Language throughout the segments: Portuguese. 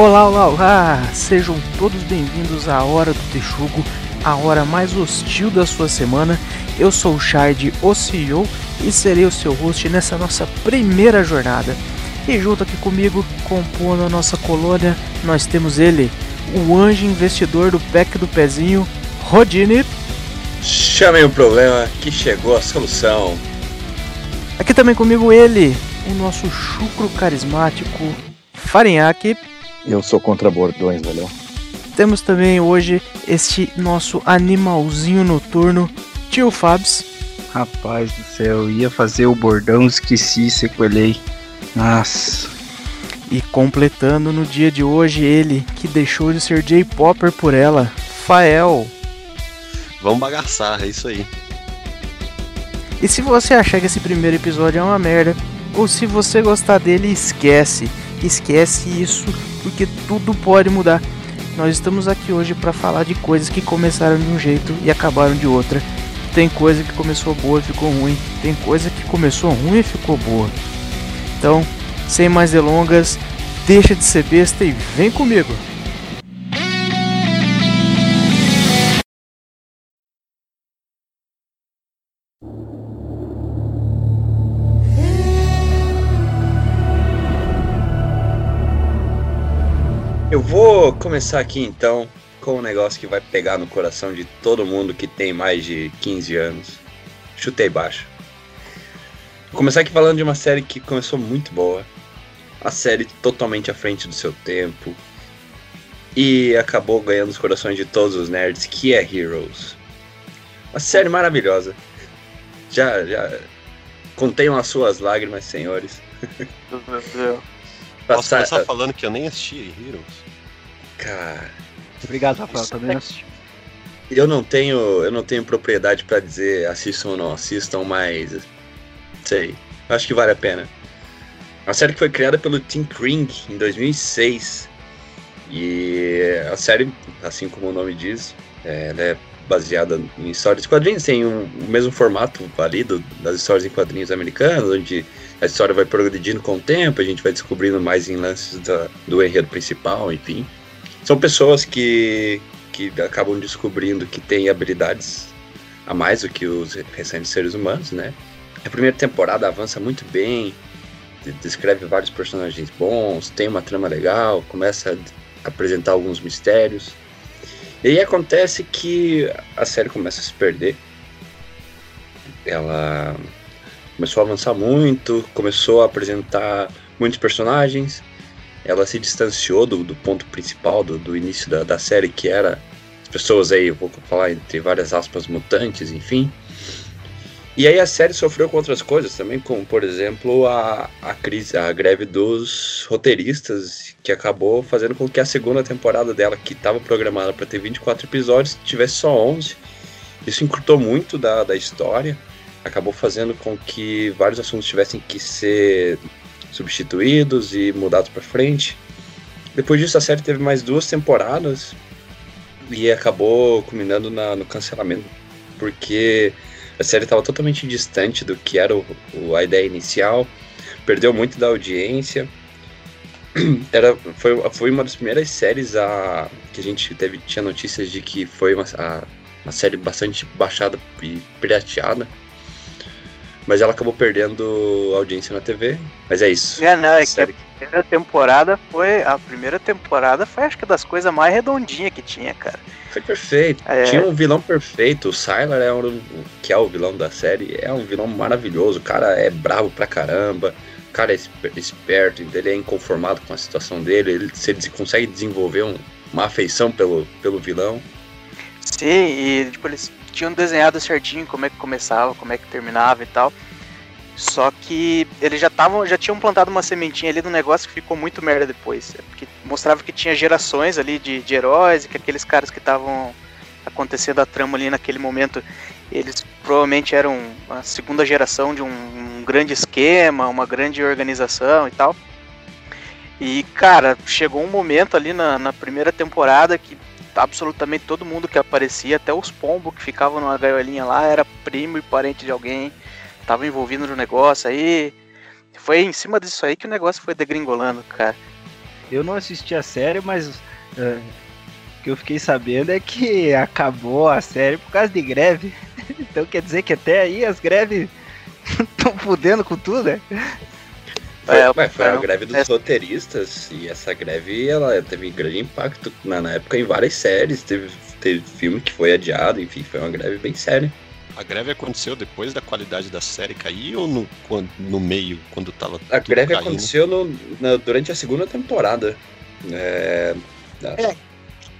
Olá, olá, olá! Sejam todos bem-vindos à Hora do Texugo, a hora mais hostil da sua semana. Eu sou o Shard, o CEO, e serei o seu host nessa nossa primeira jornada. E junto aqui comigo, compondo a nossa colônia, nós temos ele, o anjo investidor do PEC do Pezinho, Rodine. Chamem o problema que chegou a solução. Aqui também comigo ele, o nosso chucro carismático, Farinhaque. Eu sou contra bordões, valeu? Temos também hoje este nosso animalzinho noturno, Tio Fabs. Rapaz do céu, ia fazer o bordão, esqueci, sequelei. Nossa. E completando no dia de hoje ele, que deixou de ser J-Popper por ela, Fael. Vamos bagaçar, é isso aí. E se você achar que esse primeiro episódio é uma merda, ou se você gostar dele, esquece. Esquece isso, porque tudo pode mudar. Nós estamos aqui hoje para falar de coisas que começaram de um jeito e acabaram de outra. Tem coisa que começou boa e ficou ruim, tem coisa que começou ruim e ficou boa. Então, sem mais delongas, deixa de ser besta e vem comigo. Eu vou começar aqui então com um negócio que vai pegar no coração de todo mundo que tem mais de 15 anos. Chutei baixo. Vou começar aqui falando de uma série que começou muito boa. A série totalmente à frente do seu tempo. E acabou ganhando os corações de todos os nerds, que é Heroes. Uma série maravilhosa. Já, já contenham as suas lágrimas, senhores. Meu Deus. Posso começar falando que eu nem assisti Heroes? Cara. Obrigado, Rafael, também assisti. Eu não tenho, eu não tenho propriedade para dizer assistam ou não assistam, mas sei, acho que vale a pena. A série que foi criada pelo Tim Kring em 2006 e a série, assim como o nome diz, é, ela é baseada em histórias de quadrinhos, tem um, o mesmo formato válido das histórias em quadrinhos americanas, onde a história vai progredindo com o tempo, a gente vai descobrindo mais em lances da, do enredo principal, enfim. São pessoas que, que acabam descobrindo que têm habilidades a mais do que os restantes seres humanos, né? A primeira temporada avança muito bem, descreve vários personagens bons, tem uma trama legal, começa a apresentar alguns mistérios. E aí acontece que a série começa a se perder. Ela começou a avançar muito, começou a apresentar muitos personagens. Ela se distanciou do, do ponto principal do, do início da, da, série, que era as pessoas aí, eu vou falar entre várias aspas, mutantes, enfim. E aí a série sofreu com outras coisas também, como por exemplo a, a crise, a greve dos roteiristas, que acabou fazendo com que a segunda temporada dela, que estava programada para ter 24 episódios, tivesse só 11. Isso encurtou muito da, da história, acabou fazendo com que vários assuntos tivessem que ser substituídos e mudados para frente. Depois disso, a série teve mais duas temporadas e acabou culminando na, no cancelamento, porque a série estava totalmente distante do que era o, o, a ideia inicial, perdeu muito da audiência. Era, foi, foi uma das primeiras séries a, que a gente teve, tinha notícias de que foi uma, a, uma série bastante baixada e pirateada mas ela acabou perdendo audiência na TV. Mas é isso. É, não, é que a primeira temporada foi. A primeira temporada foi acho que das coisas mais redondinhas que tinha, cara. Foi perfeito. É. Tinha um vilão perfeito. O Sylar é um, que é o vilão da série, é um vilão maravilhoso. O cara é bravo pra caramba. O cara é esperto, ele é inconformado com a situação dele. Ele, ele consegue desenvolver um, uma afeição pelo, pelo vilão. Sim, e tipo, eles tinham desenhado certinho como é que começava, como é que terminava e tal. Só que eles já estavam, já tinham plantado uma sementinha ali no negócio que ficou muito merda depois. É porque mostrava que tinha gerações ali de, de heróis e que aqueles caras que estavam acontecendo a trama ali naquele momento, eles provavelmente eram a segunda geração de um, um grande esquema, uma grande organização e tal. E cara, chegou um momento ali na, na primeira temporada que absolutamente todo mundo que aparecia, até os pombos que ficavam numa gaiolinha lá, era primo e parente de alguém, tava envolvido no negócio aí. Foi em cima disso aí que o negócio foi degringolando, cara. Eu não assisti a série, mas uh, o que eu fiquei sabendo é que acabou a série por causa de greve. então quer dizer que até aí as greves estão fudendo com tudo, né? É, foi, foi a greve dos é... roteiristas e essa greve ela teve grande impacto na, na época em várias séries. Teve, teve filme que foi adiado, enfim, foi uma greve bem séria. A greve aconteceu depois da qualidade da série cair ou no, no meio, quando tava. A greve caindo? aconteceu no, no, durante a segunda temporada. É, é,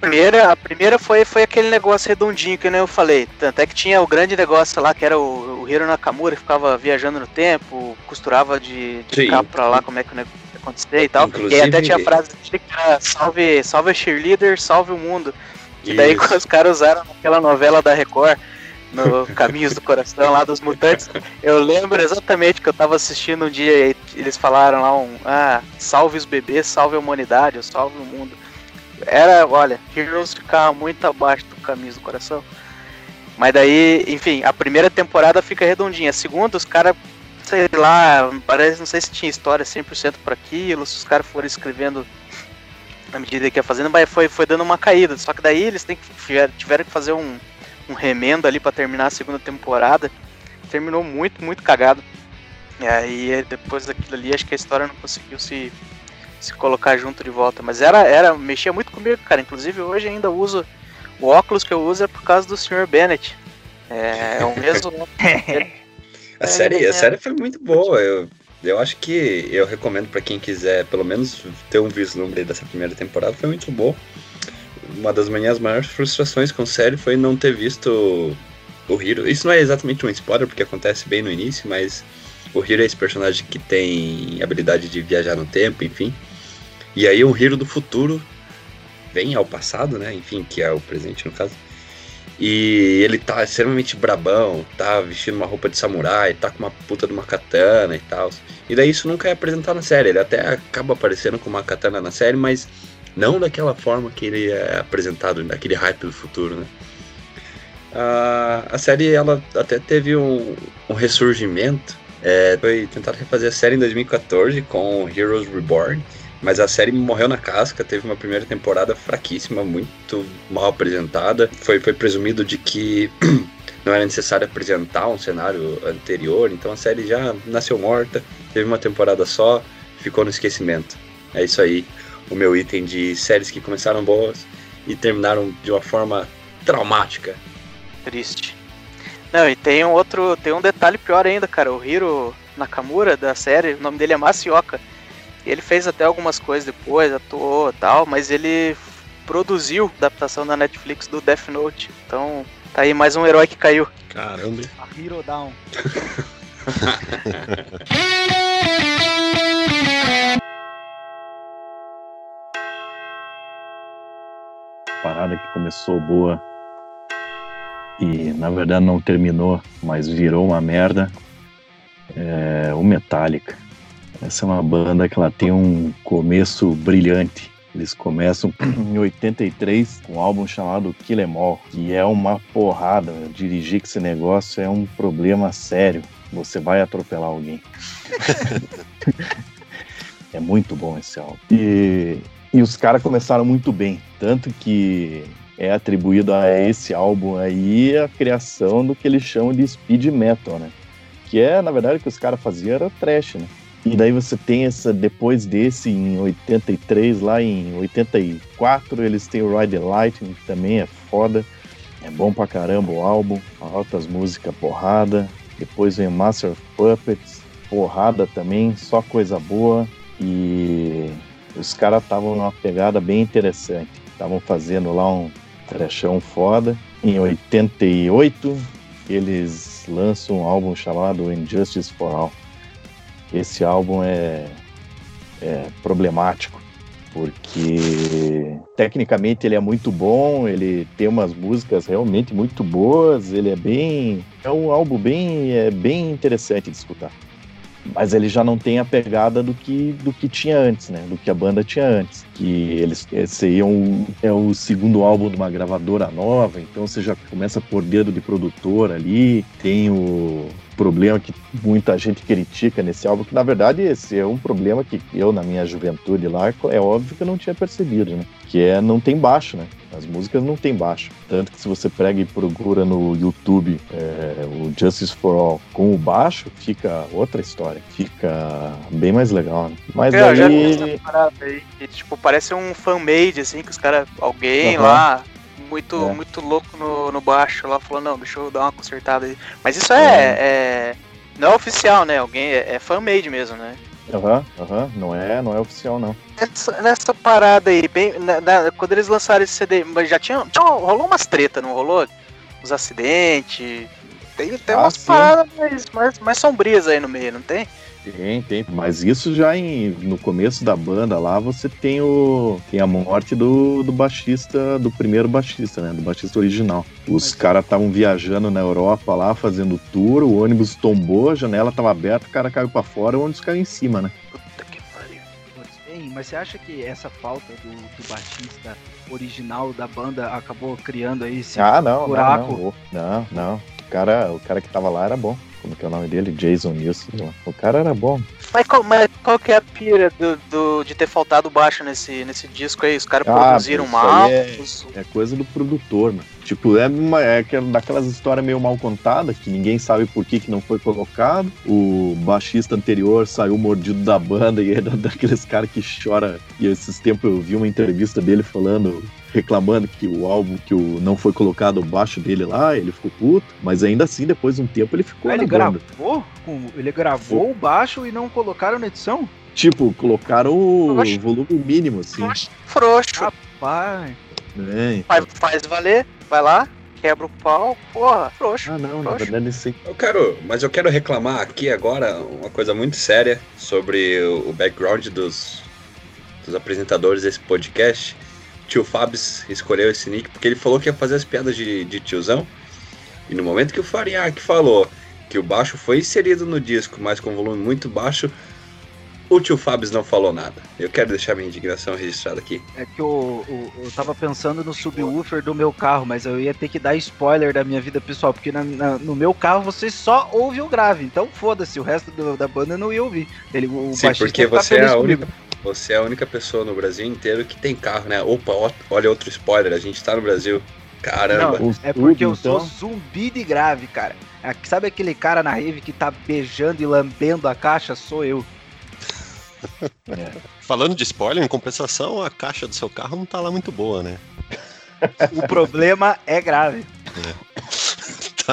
primeira, a primeira foi, foi aquele negócio redondinho que eu falei. Tanto é que tinha o grande negócio lá, que era o, o Hiro Nakamura, que ficava viajando no tempo, costurava de, de cá pra lá como é que o negócio ia acontecer e tal. Inclusive... E aí até tinha a frase que era salve, salve a cheerleader, salve o mundo. Que daí os caras usaram aquela novela da Record, no Caminhos do Coração lá dos Mutantes, eu lembro exatamente que eu tava assistindo um dia e eles falaram lá um, ah, salve os bebês, salve a humanidade, salve o mundo. Era, olha, Heroes ficava muito abaixo do caminho do coração. Mas daí, enfim, a primeira temporada fica redondinha. A segunda, os caras, sei lá, parece, não sei se tinha história 100% para aquilo, se os caras foram escrevendo na medida que ia fazendo, mas foi, foi dando uma caída. Só que daí eles que, tiveram, que fazer um, um remendo ali para terminar a segunda temporada. Terminou muito, muito cagado. E aí, depois daquilo ali, acho que a história não conseguiu se se colocar junto de volta. Mas era, era, mexia muito comigo, cara. Inclusive hoje ainda uso o óculos que eu uso é por causa do Sr. Bennett. É, é o mesmo. a série, a série foi muito boa. Eu, eu acho que eu recomendo para quem quiser, pelo menos ter um vislumbre dessa primeira temporada. Foi muito boa. Uma das minhas maiores frustrações com a série foi não ter visto o Hiro. Isso não é exatamente um spoiler, porque acontece bem no início, mas o Hiro é esse personagem que tem habilidade de viajar no tempo, enfim. E aí um Hiro do futuro vem ao passado, né? Enfim, que é o presente no caso. E ele tá extremamente brabão, tá vestindo uma roupa de samurai, tá com uma puta de uma katana e tal. E daí isso nunca é apresentado na série. Ele até acaba aparecendo com uma katana na série, mas não daquela forma que ele é apresentado, naquele hype do futuro, né? A, a série ela até teve um, um ressurgimento. É, foi tentar refazer a série em 2014 com Heroes Reborn mas a série morreu na casca, teve uma primeira temporada fraquíssima, muito mal apresentada. Foi, foi presumido de que não era necessário apresentar um cenário anterior, então a série já nasceu morta, teve uma temporada só, ficou no esquecimento. É isso aí, o meu item de séries que começaram boas e terminaram de uma forma traumática. Triste. Não, e tem um outro, tem um detalhe pior ainda, cara. O Hiro Nakamura da série, o nome dele é Masioka. Ele fez até algumas coisas depois, atuou e tal, mas ele produziu a adaptação da Netflix do Death Note. Então, tá aí mais um herói que caiu. Caramba. A Hero Down. Parada que começou boa e na verdade não terminou, mas virou uma merda. É, o Metallica. Essa é uma banda que ela tem um começo brilhante. Eles começam em 83 com um álbum chamado Kill Em All, que é uma porrada. Dirigir esse negócio é um problema sério. Você vai atropelar alguém. é muito bom esse álbum. E, e os caras começaram muito bem. Tanto que é atribuído a esse álbum aí a criação do que eles chamam de speed metal, né? Que é, na verdade, o que os caras faziam era trash, né? E daí você tem essa, depois desse, em 83, lá em 84, eles têm o Ride the Lightning, que também é foda. É bom pra caramba o álbum, altas músicas, porrada. Depois vem Master of Puppets, porrada também, só coisa boa. E os caras estavam numa pegada bem interessante. Estavam fazendo lá um trechão foda. Em 88, eles lançam um álbum chamado Injustice for All esse álbum é, é problemático, porque tecnicamente ele é muito bom, ele tem umas músicas realmente muito boas, ele é bem. É um álbum bem, é bem interessante de escutar. Mas ele já não tem a pegada do que, do que tinha antes, né? Do que a banda tinha antes. Que eles esse aí é, um, é o segundo álbum de uma gravadora nova, então você já começa por dedo de produtor ali. Tem o problema que muita gente critica nesse álbum, que na verdade esse é um problema que eu, na minha juventude lá, é óbvio que eu não tinha percebido, né? Que é não tem baixo, né? As músicas não tem baixo. Tanto que se você prega e procura no YouTube é, o Justice for All com o baixo, fica outra história. Fica bem mais legal, né? Mas É, já vi aí. essa parada aí. que, tipo, parece um fan-made, assim, que os caras. Alguém Aham. lá. Muito, É. muito louco no, no baixo lá falou, não, deixa eu dar uma consertada aí. Mas isso é. é- não é oficial, né? Alguém é, é fan-made mesmo, né? Aham, aham, não é, não é oficial não. Nessa, nessa parada aí, bem, na- na- quando eles lançaram esse CD, já tinha, tinha- rolou umas treta, não rolou? Os acidentes. Tem, tem Ah, umas sim. paradas mais, mais, mais sombrias aí no meio, não tem? Tem, tem. Mas isso já em, no começo da banda lá, você tem o tem a morte do, do baixista, do primeiro baixista, né? Do baixista original. Os caras estavam viajando na Europa lá, fazendo tour, o ônibus tombou, a janela tava aberta, o cara caiu pra fora, o ônibus caiu em cima, né? Puta que pariu. Mas você acha que essa falta do, do baixista original da banda acabou criando aí esse Ah, não, não, buraco? não. Não, não. O cara, o cara que tava lá era bom. Como que é o nome dele? Jason Nilsson. O cara era bom. Mas qual, mas qual que é a pira do, do- de ter faltado baixo nesse, nesse disco aí? Os caras Ah, produziram isso mal. os- É coisa do produtor, mano. Tipo, é, uma, é aquela- daquelas histórias meio mal contadas, que ninguém sabe por que, que não foi colocado. O baixista anterior saiu mordido da banda e é da- daqueles caras que chora. E esses tempos eu vi uma entrevista dele falando, reclamando que o álbum, que o, não foi colocado o baixo dele lá, ele ficou puto. Mas ainda assim, depois de um tempo, ele ficou na ele gravou? com- ele gravou o baixo e não colocaram na edição? Tipo, colocaram o Oxe. volume mínimo, assim. Frouxo. Pai. É, Faz, faz valer, vai lá, quebra o pau, porra, frouxo. Ah, não, na Oxe. verdade, esse Eu quero, mas eu quero reclamar aqui agora uma coisa muito séria sobre o o background dos, dos apresentadores desse podcast. Tio Fabs escolheu esse nick porque ele falou que ia fazer as piadas de, de tiozão. E no momento que o Fariak falou que o baixo foi inserido no disco, mas com volume muito baixo, o tio Fabs não falou nada. Eu quero deixar minha indignação registrada aqui. É que eu, eu, eu tava pensando no subwoofer do meu carro, mas eu ia ter que dar spoiler da minha vida pessoal, porque na- na- no meu carro você só ouve o grave, então foda-se, o resto do- da banda não ia ouvir. Ele, o Sim, porque você é a comigo. Você é a única pessoa no Brasil inteiro que tem carro, né? Opa, ó- olha outro spoiler, a gente tá no Brasil. Caramba. Não, é porque eu sou então. zumbi de grave, cara. É, Sabe aquele cara na rave que tá beijando e lambendo a caixa? Sou eu. Falando de spoiler, em compensação, a caixa do seu carro não tá lá muito boa, né? O problema é grave. Tá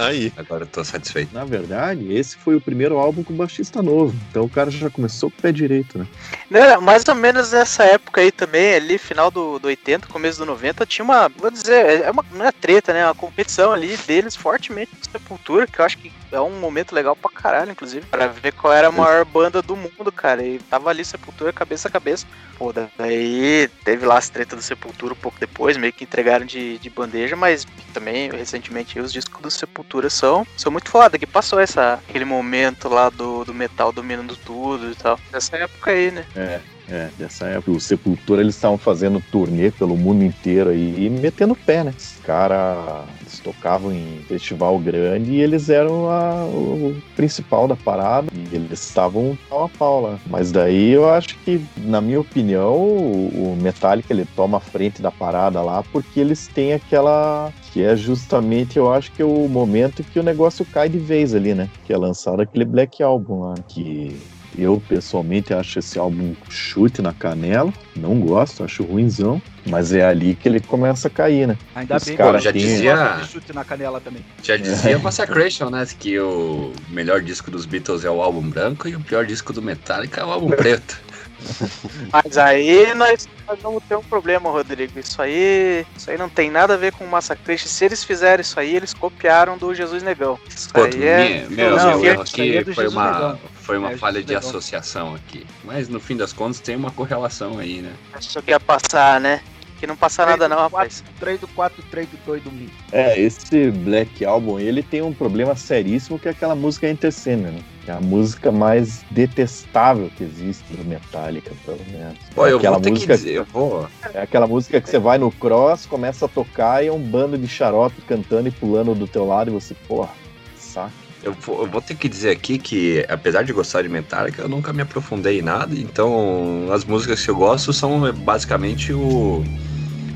aí. Agora eu tô satisfeito. Na verdade, esse foi o primeiro álbum com baixista novo. Então o cara já começou com o pé direito, né? Né, mais ou menos nessa época aí também, ali, final do, do 80, começo do 90, tinha uma, vou dizer, é uma, não é treta, né? Uma competição ali deles fortemente com Sepultura, que eu acho que é um momento legal pra caralho, inclusive, pra ver qual era a maior banda do mundo, cara. E tava ali Sepultura cabeça a cabeça. Pô, daí teve lá as tretas do Sepultura um pouco depois, meio que entregaram de, de bandeja, mas também, recentemente, os discos do Sepultura são, são muito foda, que passou essa, aquele momento lá do, do metal dominando tudo e tal. Nessa época aí, né? É, é, dessa época. O Sepultura, eles estavam fazendo turnê pelo mundo inteiro aí e metendo pé, né? Os caras tocavam em festival grande e eles eram a- o principal da parada e eles estavam pau a pau lá. Mas daí eu acho que, na minha opinião, o, o Metallica ele toma a frente da parada lá porque eles têm aquela. Que é justamente, eu acho que é o momento que o negócio cai de vez ali, né? Que é lançado aquele Black Album lá, que eu, pessoalmente, acho esse álbum chute na canela. Não gosto, acho ruimzão. Mas é ali que ele começa a cair, né? Ainda Os bem cara que já eu dizia- chute na canela também. Já dizia Massacration, né? Que o melhor disco dos Beatles é o álbum branco e o pior disco do Metallica é o álbum preto. Mas aí nós, nós vamos ter um problema, Rodrigo. Isso aí, isso aí não tem nada a ver com o Massacration. Se eles fizeram isso aí, eles copiaram do Jesus Negão. Isso Pô, aí é. meu, Não, meu é aqui do foi Jesus uma, Negão. foi uma É, falha Jesus de Negão. associação aqui. Mas no fim das contas tem uma correlação aí, né? Achou que ia passar, né? Que não passa nada, não, rapaz. 3 do 4, 3 do 2 do Mi. É, esse Black Album, ele tem um problema seríssimo que é aquela música Enter Sandman, né? É a música mais detestável que existe do Metallica, pelo menos. Pô, é eu aquela vou ter música, que dizer, eu vou. É aquela música que você vai no cross, começa a tocar e é um bando de xarope cantando e pulando do teu lado e você, porra, saco. Eu vou, ter que dizer aqui que, apesar de gostar de Metallica, eu nunca me aprofundei em nada. Então, as músicas que eu gosto são basicamente o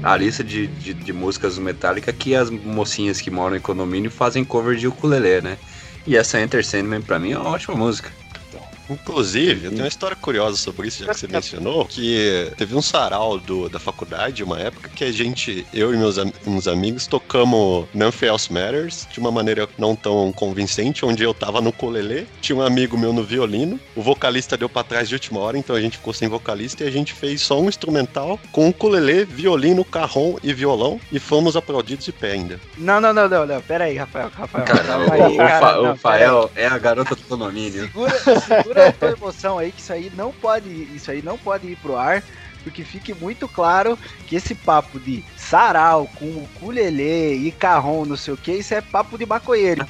a lista de, de, de, músicas do Metallica que as mocinhas que moram em condomínio fazem cover de ukulele, né? E essa Enter Sandman pra mim é uma ótima música. Inclusive, eu tenho uma história curiosa sobre isso, já que você mencionou, que teve um sarau do, da faculdade, uma época, que a gente, eu e meus uns amigos, tocamos Nothing Else Matters de uma maneira não tão convincente, onde eu tava no colelê, tinha um amigo meu no violino, o vocalista deu pra trás de última hora, então a gente ficou sem vocalista e a gente fez só um instrumental com ukulele, violino, carrom e violão e fomos aplaudidos de pé ainda. Não, não, não, não, não, pera aí, Rafael, Rafael. Cara, o, aí, cara, o, não, o Fael é a garota do condomínio. Segura, segura a tua emoção aí, que isso aí não pode, isso aí não pode ir pro ar, porque fique muito claro que esse papo de sarau com ukulele e carrom, não sei o que, isso é papo de maconheiro.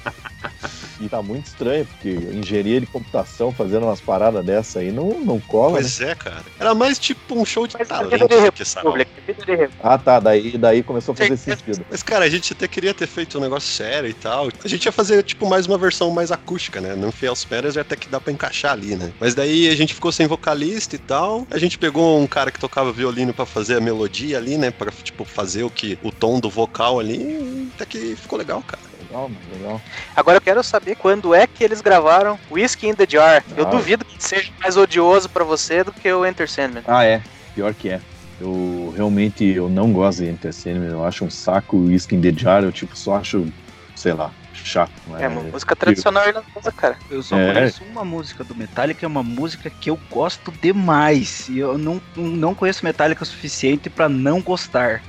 E tá muito estranho, porque engenharia de computação fazendo umas paradas dessa aí não, não cola. Pois né? é, cara. Era mais tipo um show de Mas talento de do que sarau. Ah, tá. Daí, daí começou a fazer sentido. Mas, cara, a gente até queria ter feito um negócio sério e tal. A gente ia fazer, tipo, mais uma versão mais acústica, né? Não Fiel Peras até que dá pra encaixar ali, né? Mas daí a gente ficou sem vocalista e tal. A gente pegou um cara que tocava violino pra fazer a melodia ali, né? Pra, tipo, fazer o que o tom do vocal ali. Até que ficou legal, cara. Legal, legal. Agora eu quero saber quando é que eles gravaram Whiskey in the Jar. Eu Ah. duvido que seja mais odioso pra você do que o Enter Sandman. Ah, é. Pior que é. Eu realmente eu não gosto de Enter Sandman. Eu acho um saco o Whisky in the Jar. Eu tipo só acho, sei lá, chato. É uma música tradicional irlandesa, cara. Eu só É. conheço uma música do Metallica, é uma música que eu gosto demais. E eu não, não conheço Metallica o suficiente pra não gostar.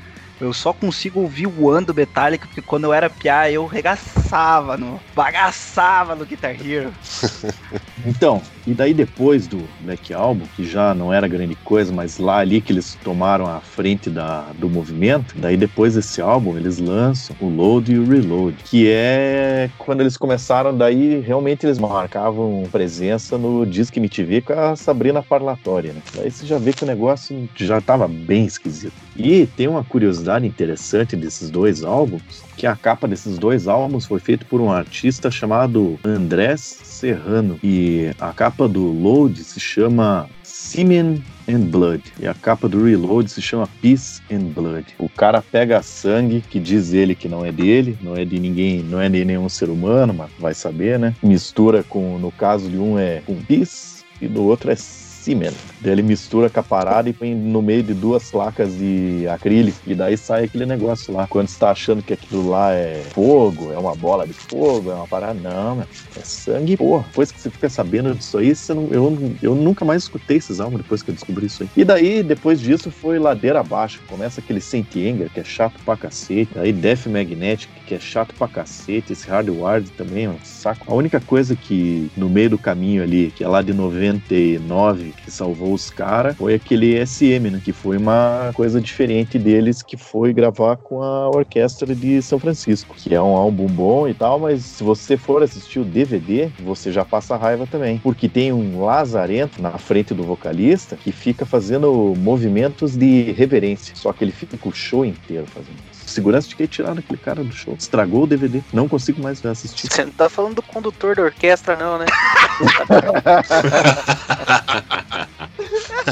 Eu só consigo ouvir o ano do Metallica porque quando eu era piá eu regaçava, no, bagaçava no Guitar Hero. Então, e daí depois do Black Album, que já não era grande coisa, mas lá ali que eles tomaram a frente da, do movimento, daí depois desse álbum eles lançam o Load e o Reload, que é quando eles começaram, daí realmente eles marcavam presença no Disque MTV com a Sabrina Parlatória, né? Daí você já vê que o negócio já tava bem esquisito. E tem uma curiosidade interessante desses dois álbuns, que a capa desses dois álbuns foi feita por um artista chamado Andrés Serrano. E a capa do Load se chama Semen and Blood. E a capa do Reload se chama Peace and Blood. O cara pega sangue, que diz ele que não é dele, não é de ninguém, não é de nenhum ser humano, mas vai saber, né? Mistura com, no caso de um é com Peace e do outro é Semen. Daí ele mistura com a parada e põe no meio de duas placas de acrílico. E daí sai aquele negócio lá. Quando você tá achando que aquilo lá é fogo, é uma bola de fogo, é uma parada. Não, é sangue, porra. Depois que você fica sabendo disso aí, não, eu, eu nunca mais escutei esses álbuns depois que eu descobri isso aí. E daí, depois disso, foi ladeira abaixo. Começa aquele Saint Anger, que é chato pra cacete. Aí Death Magnetic, que é chato pra cacete. Esse Hardwired também é um saco. A única coisa que no meio do caminho ali, que é lá de 99, que salvou os caras, foi aquele SM, né? Que foi uma coisa diferente deles, que foi gravar com a orquestra de São Francisco, que é um álbum bom e tal, mas se você for assistir o DVD, você já passa raiva também, porque tem um lazarento na frente do vocalista que fica fazendo movimentos de reverência, só que ele fica o show inteiro fazendo. Segurança de que tiraram aquele cara do show. Estragou o DVD. Não consigo mais assistir. Você não tá falando do condutor da orquestra, não, né?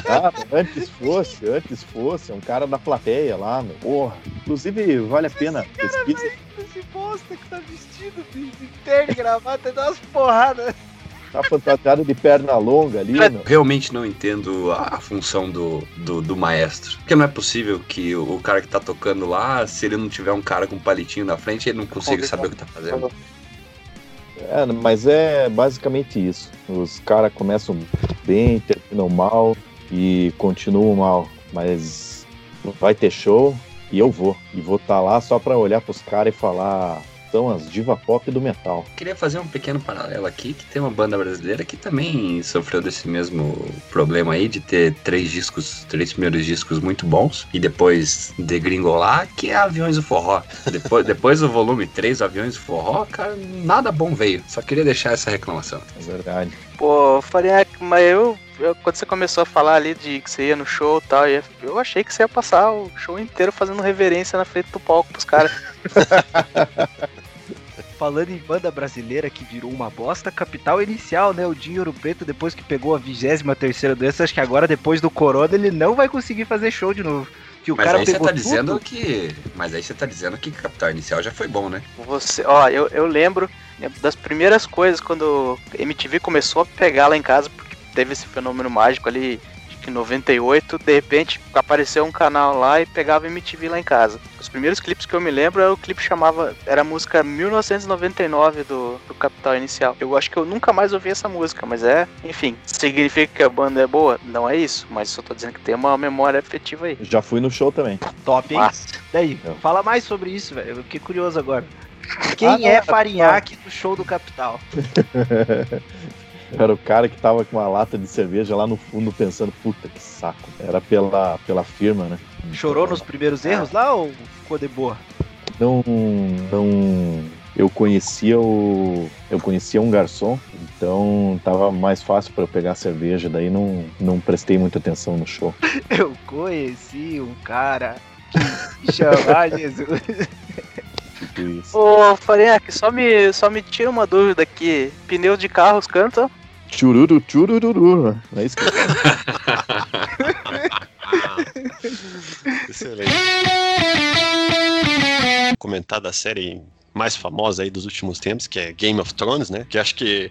Ah, antes fosse, antes fosse, é um cara da plateia lá, meu. Porra. Inclusive, vale a pena. Pesquisa. Esse bosta que tá vestido de, terno e gravata, dá umas porradas. Tá fantasiado de perna longa ali. Eu realmente não entendo a, a função do, do, do maestro. Porque não é possível que o, o cara que tá tocando lá, se ele não tiver um cara com um palitinho na frente, ele não consiga saber o que tá fazendo. É, mas é basicamente isso. Os caras começam bem, terminam mal e continuam mal. Mas vai ter show e eu vou. E vou estar lá só pra olhar pros caras e falar. São as diva pop do metal. Queria fazer um pequeno paralelo aqui, que tem uma banda brasileira que também sofreu desse mesmo problema aí, de ter três discos, três primeiros discos muito bons, e depois degringolar, que é Aviões do Forró. Depois, depois do volume 3, Aviões do Forró, cara, nada bom veio. Só queria deixar essa reclamação. É verdade. Pô, Farinha, mas eu, eu- Quando você começou a falar ali de que você ia no show e tal, eu eu achei que você ia passar o show inteiro fazendo reverência na frente do palco pros caras. falando em banda brasileira que virou uma bosta, Capital Inicial, né? O Dinheiro Preto, depois que pegou a 23 terceira doença, acho que agora, depois do Corona, ele não vai conseguir fazer show de novo. Que o Mas cara aí você tá tudo. dizendo que. Mas aí você tá dizendo que Capital Inicial já foi bom, né? Você, ó, eu, eu lembro das primeiras coisas quando a MTV começou a pegar lá em casa, porque teve esse fenômeno mágico ali, em 98, de repente apareceu um canal lá e pegava MTV lá em casa. Os primeiros clipes que eu me lembro, o clipe chamava, era a música 1999 do, do Capital Inicial. Eu acho que eu nunca mais ouvi essa música, mas é, enfim, significa que a banda é boa? Não é isso, mas só tô dizendo que tem uma memória afetiva aí. Já fui no show também. Top, hein? Massa. Daí, fala mais sobre isso, velho. Eu fiquei curioso agora. Quem Ah, é é Farinhaque do show do Capital? Era o cara que tava com uma lata de cerveja lá no fundo pensando, puta que saco. Era pela, pela firma, né? Chorou nos primeiros erros lá ou ficou de boa? Não, não. Eu conhecia o. Eu conhecia um garçom, então tava mais fácil para eu pegar cerveja, daí não, não prestei muita atenção no show. Eu conheci um cara que chamar Jesus. Tipo isso. Ô, Farinhaque, só me, só me tira uma dúvida aqui. Pneu de carros cantam? Chururu, churururu. É isso que Excelente. Comentar da série mais famosa aí dos últimos tempos, que é Game of Thrones, né? Que acho que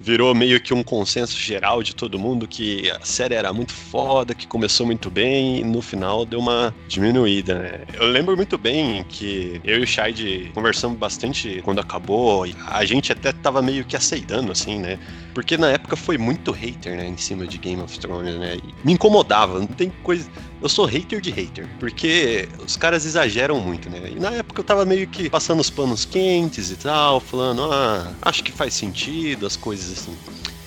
virou meio que um consenso geral de todo mundo que a série era muito foda, que começou muito bem e no final deu uma diminuída, né? Eu lembro muito bem que eu e o Shide conversamos bastante quando acabou e a gente até tava meio que aceitando, assim, né? Porque na época foi muito hater, né, em cima de Game of Thrones, né? E me incomodava, não tem coisa... Eu sou hater de hater, porque os caras exageram muito, né? E na época eu tava meio que passando os panos quentes e tal, falando, ah, acho que faz sentido, as coisas assim.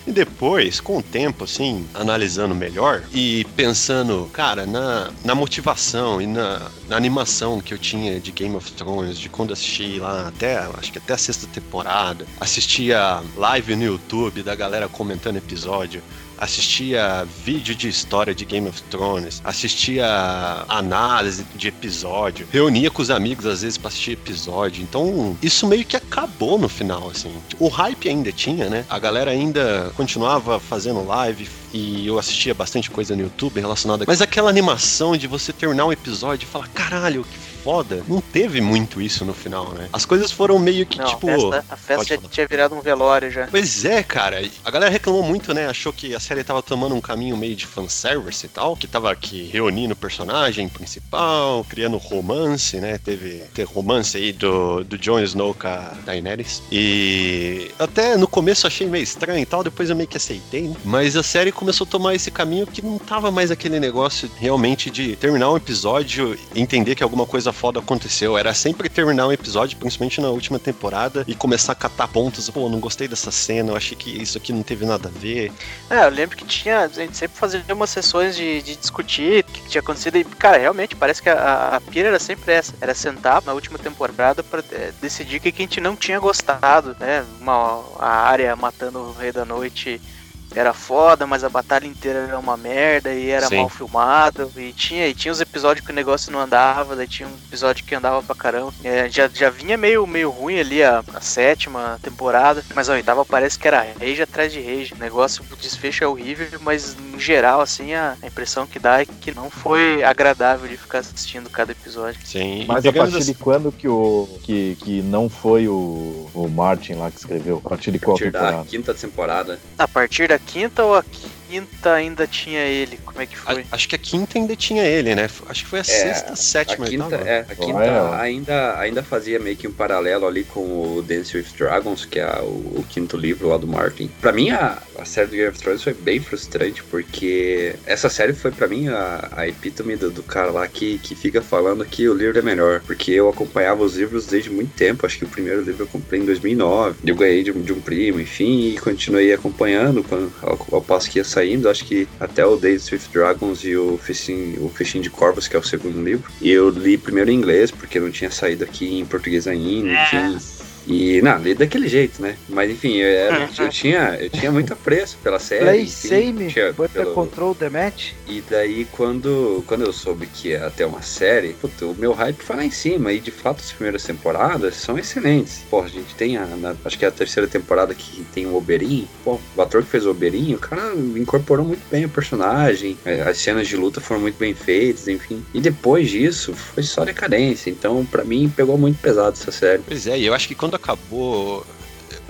E depois, com o tempo, assim, analisando melhor e pensando, cara, na, na motivação e na, na animação que eu tinha de Game of Thrones, de quando assisti lá até, acho que até a sexta temporada, assistia live no YouTube da galera comentando episódio, assistia vídeo de história de Game of Thrones, assistia análise de episódio, reunia com os amigos às vezes pra assistir episódio. Então, isso meio que acabou no final, assim. O hype ainda tinha, né? A galera ainda continuava fazendo live e eu assistia bastante coisa no YouTube relacionada. Mas aquela animação de você terminar um episódio e falar, caralho, que foda, não teve muito isso no final, né? As coisas foram meio que Não, tipo. a festa, a festa já falar. tinha virado um velório já. Pois é, cara. A galera reclamou muito, né? Achou que a série tava tomando um caminho meio de fanservice e tal. Que tava aqui reunindo o personagem principal, criando romance, né? Teve, teve romance aí do, do Jon Snow com a Daenerys. E até no começo achei meio estranho e tal, depois eu meio que aceitei, né? Mas a série começou a tomar esse caminho que não tava mais aquele negócio realmente de terminar um episódio e entender que alguma coisa foda aconteceu. Era sempre terminar um episódio, principalmente na última temporada, e começar a catar pontos. Pô, não gostei dessa cena, eu achei que isso aqui não teve nada a ver. É, eu lembro que tinha, a gente sempre fazia umas sessões de, de discutir o que tinha acontecido e, cara, realmente parece que a, a pira era sempre essa, era sentar na última temporada pra é, decidir o que que a gente não tinha gostado, né, uma, a área matando o Rei da Noite era foda, mas a batalha inteira era uma merda e era Sim. mal filmado. E tinha, e tinha os episódios que o negócio não andava, daí tinha um episódio que andava pra caramba. É, já, já vinha meio, meio ruim ali a, a sétima temporada, mas a oitava parece que era rage atrás de rage. O negócio, o desfecho é horrível, mas em geral, assim, a, a impressão que dá é que não foi agradável de ficar assistindo cada episódio. Sim, Mas a partir de quando que o. que, que não foi o, o Martin lá que escreveu? A partir de A qual partir da temporada? quinta temporada. A partir da quinta ou a quinta ainda tinha ele? Como é que A- foi? acho que a quinta ainda tinha ele, né? Acho que foi a sexta, A sétima, quinta, oitava. é, a quinta ainda, ainda fazia meio que um paralelo ali com o Dance with Dragons, que é o, o quinto livro lá do Martin. Pra mim, a, a série do Game of Thrones foi bem frustrante, porque essa série foi pra mim a, a epítome do, do cara lá que, que fica falando que o livro é melhor. Porque eu acompanhava os livros desde muito tempo, acho que o primeiro livro eu comprei em 2009. Eu ganhei de, um- de um primo, enfim, e continuei acompanhando quando, ao, ao passo que ia Acho que até o Dance with Dragons e o Fishing, o Fishing de Corvos, que é o segundo livro. E eu li primeiro em inglês, porque não tinha saído aqui em português ainda, enfim. E, não, li daquele jeito, né? Mas enfim, eu, era- eu tinha, eu tinha muito apreço pela série. Play enfim, same, tinha pelo- control the match. E daí, quando, quando eu soube que ia ter uma série, puta, o meu hype foi lá em cima. E de fato, as primeiras temporadas são excelentes. Pô, a gente tem a. na- acho que é a terceira temporada que tem o Oberyn. Pô, o ator que fez o Oberyn, o cara incorporou muito bem o personagem. é, As cenas de luta foram muito bem feitas, enfim. E depois disso, foi só decadência. Então, pra mim, pegou muito pesado essa série. Pois é, e eu acho que quando acabou.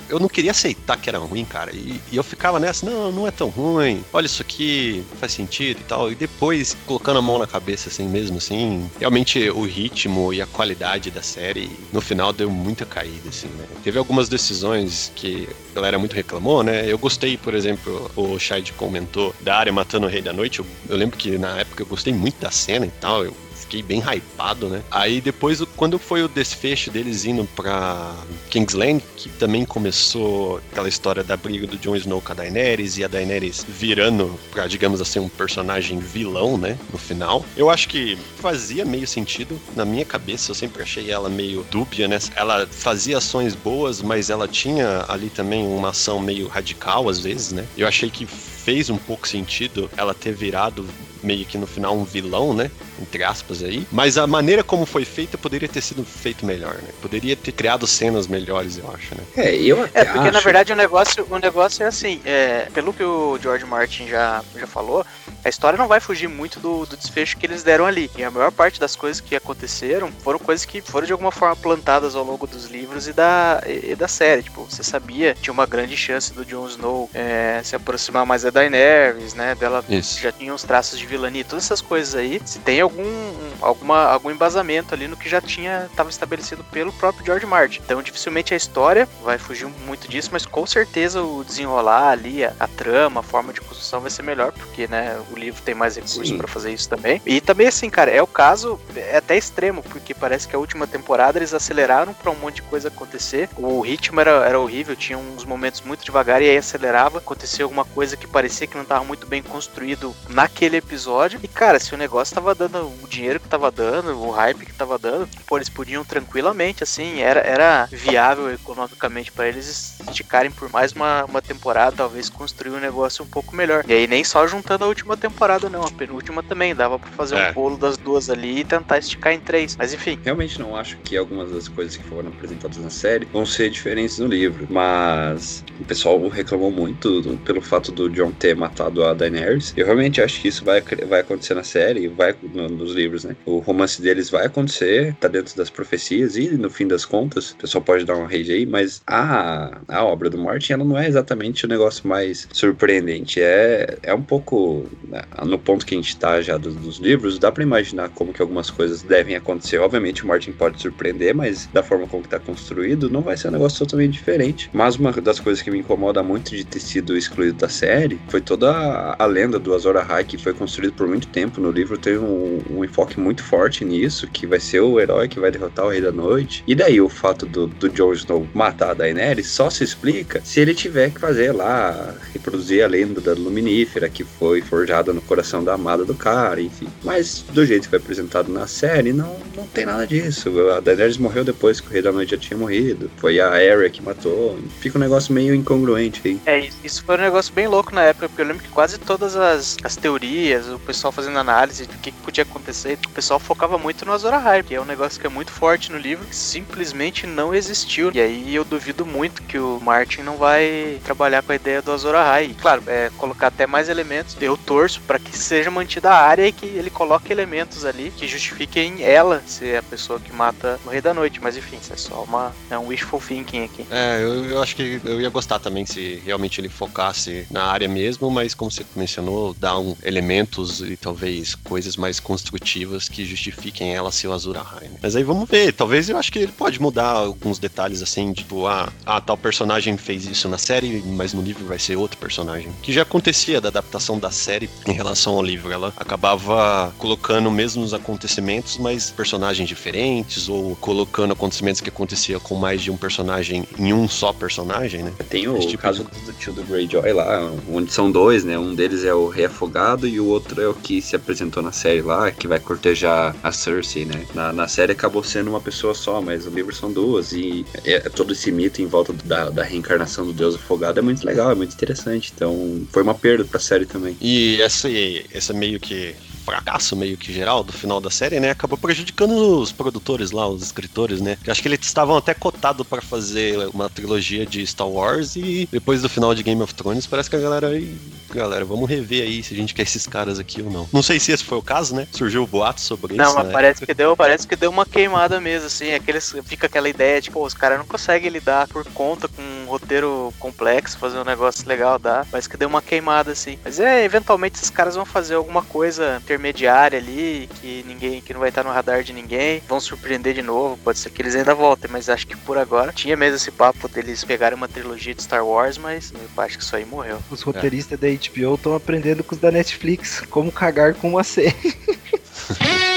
Eu não queria aceitar que era ruim, cara. E, e eu ficava nessa, não, não é tão ruim. Olha isso aqui, faz sentido e tal. E depois, colocando a mão na cabeça assim mesmo, assim, realmente o ritmo e a qualidade da série, no final deu muita caída, assim, né? Teve algumas decisões que a galera muito reclamou, né? Eu gostei, por exemplo, o Shade comentou da área matando o Rei da Noite. Eu, eu lembro que na época eu gostei muito da cena e tal. Eu fiquei bem hypado, né? Aí depois, quando foi o desfecho deles indo pra Kingsland, que também começou aquela história da briga do Jon Snow com a Daenerys e a Daenerys virando pra, digamos assim, um personagem vilão, né? No final. Eu acho que fazia meio sentido. Na minha cabeça, eu sempre achei ela meio dúbia, né? Ela fazia ações boas, mas ela tinha ali também uma ação meio radical, às vezes, né? Eu achei que fez um pouco sentido ela ter virado meio que no final um vilão, né? Entre aspas aí. Mas a maneira como foi feita poderia ter sido feito melhor, né? Poderia ter criado cenas melhores, eu acho, né? É, eu até É, porque acho... na verdade o negócio, o negócio é assim, é, pelo que o George Martin já, já falou, a história não vai fugir muito do, do desfecho que eles deram ali. E a maior parte das coisas que aconteceram foram coisas que foram de alguma forma plantadas ao longo dos livros e da, e, e da série. Tipo, você sabia que tinha uma grande chance do Jon Snow é, se aproximar mais da Daenerys, né? Dela Isso. já tinha uns traços de vilania, todas essas coisas aí. Se tem algum, 嗯嗯 alguma, algum embasamento ali no que já tinha estava estabelecido pelo próprio George Martin. Então, dificilmente a história vai fugir muito disso, mas com certeza o desenrolar ali, a, a trama, a forma de construção vai ser melhor, porque, né, o livro tem mais recursos para fazer isso também. E também, assim, cara, é o caso, é até extremo, porque parece que a última temporada eles aceleraram para um monte de coisa acontecer. O ritmo era, era horrível, tinha uns momentos muito devagar e aí acelerava. Aconteceu alguma coisa que parecia que não tava muito bem construído naquele episódio. E, cara, se o negócio tava dando o dinheiro que tava dando, o hype que tava dando, pô, eles podiam tranquilamente, assim, era, era viável economicamente para eles esticarem por mais uma, uma temporada, talvez construir um negócio um pouco melhor. E aí nem só juntando a última temporada, não, a penúltima também, dava pra fazer É. um bolo das duas ali e tentar esticar em três. Mas enfim, Realmente não acho que algumas das coisas que foram apresentadas na série vão ser diferentes no livro, mas o pessoal reclamou muito do- pelo fato do John ter matado a Daenerys. Eu realmente acho que isso vai, vai acontecer na série, vai no- nos livros, né? O romance deles vai acontecer, tá dentro das profecias e no fim das contas, o pessoal pode dar um rage aí, mas a, a obra do Martin, ela não é exatamente o negócio mais surpreendente, é, é um pouco né, no ponto que a gente tá já dos, dos livros, dá pra imaginar como que algumas coisas devem acontecer. Obviamente o Martin pode surpreender, mas da forma como que tá construído, não vai ser um negócio totalmente diferente. Mas uma das coisas que me incomoda muito de ter sido excluído da série foi toda a, a lenda do Azor Ahai, que foi construído por muito tempo no livro, tem um, um enfoque muito forte nisso, que vai ser o herói que vai derrotar o Rei da Noite. E daí o fato do, do Jon Snow matar a Daenerys só se explica se ele tiver que fazer lá, reproduzir a lenda da Luminífera, que foi forjada no coração da amada do cara, enfim. Mas do jeito que foi apresentado na série, não, não tem nada disso. A Daenerys morreu depois que o Rei da Noite já tinha morrido. Foi a Arya que matou. Fica um negócio meio incongruente aí. É, isso- foi um negócio bem louco na época, porque eu lembro que quase todas as, as teorias, o pessoal fazendo análise do que, que podia acontecer, o pessoal focava muito no Azor Ahai, que é um negócio que é muito forte no livro, que simplesmente não existiu. E aí eu duvido muito que o Martin não vai trabalhar com a ideia do Azor Ahai. E, claro, é, colocar até mais elementos. Eu torço para que seja mantida a área e que ele coloque elementos ali que justifiquem ela ser a pessoa que mata o Rei da Noite. Mas enfim, isso é só uma, é um wishful thinking aqui. É, eu, eu acho que eu ia gostar também se realmente ele focasse na área mesmo, mas como você mencionou, dar um, elementos e talvez coisas mais construtivas que justifiquem ela ser o Azur Ahai. né? Mas aí vamos ver, talvez eu acho que ele pode mudar alguns detalhes assim, tipo, ah, ah, tal personagem fez isso na série, mas no livro vai ser outro personagem. Que já acontecia da adaptação da série em relação ao livro. Ela acabava colocando mesmos acontecimentos, mas personagens diferentes, ou colocando acontecimentos que acontecia com mais de um personagem em um só personagem, né? Tem o tipo caso do tio do Greyjoy lá, onde são dois, né? Um deles é o rei afogado e o outro é o que se apresentou na série lá, que vai cortejar a Cersei, né? Na, na série acabou sendo uma pessoa só, mas o livro são duas e é, todo esse mito em volta da, da reencarnação do deus afogado é muito legal, é muito interessante. Então foi uma perda pra série também. E essa, essa meio que fracasso meio que geral do final da série, né, acabou prejudicando os produtores lá, os escritores, né? Eu acho que eles estavam até cotados para fazer uma trilogia de Star Wars e depois do final de Game of Thrones parece que a galera aí, galera, vamos rever aí se a gente quer esses caras aqui ou não. Não sei se esse foi o caso, né? Surgiu o boato sobre Não, isso, mas né? parece que deu, parece que deu uma queimada mesmo, assim. Aqueles, fica aquela ideia de, pô, os caras não conseguem lidar por conta com um roteiro complexo, fazer um negócio legal, dá. Parece que deu uma queimada, assim. Mas é, eventualmente esses caras vão fazer alguma coisa intermediária ali, que ninguém, que não vai estar no radar de ninguém. Vão surpreender de novo, pode ser que eles ainda voltem, mas acho que por agora tinha mesmo esse papo deles pegarem uma trilogia de Star Wars, mas eu acho que isso aí morreu. Os roteiristas da HBO estão aprendendo com os da Netflix como cagar com uma série.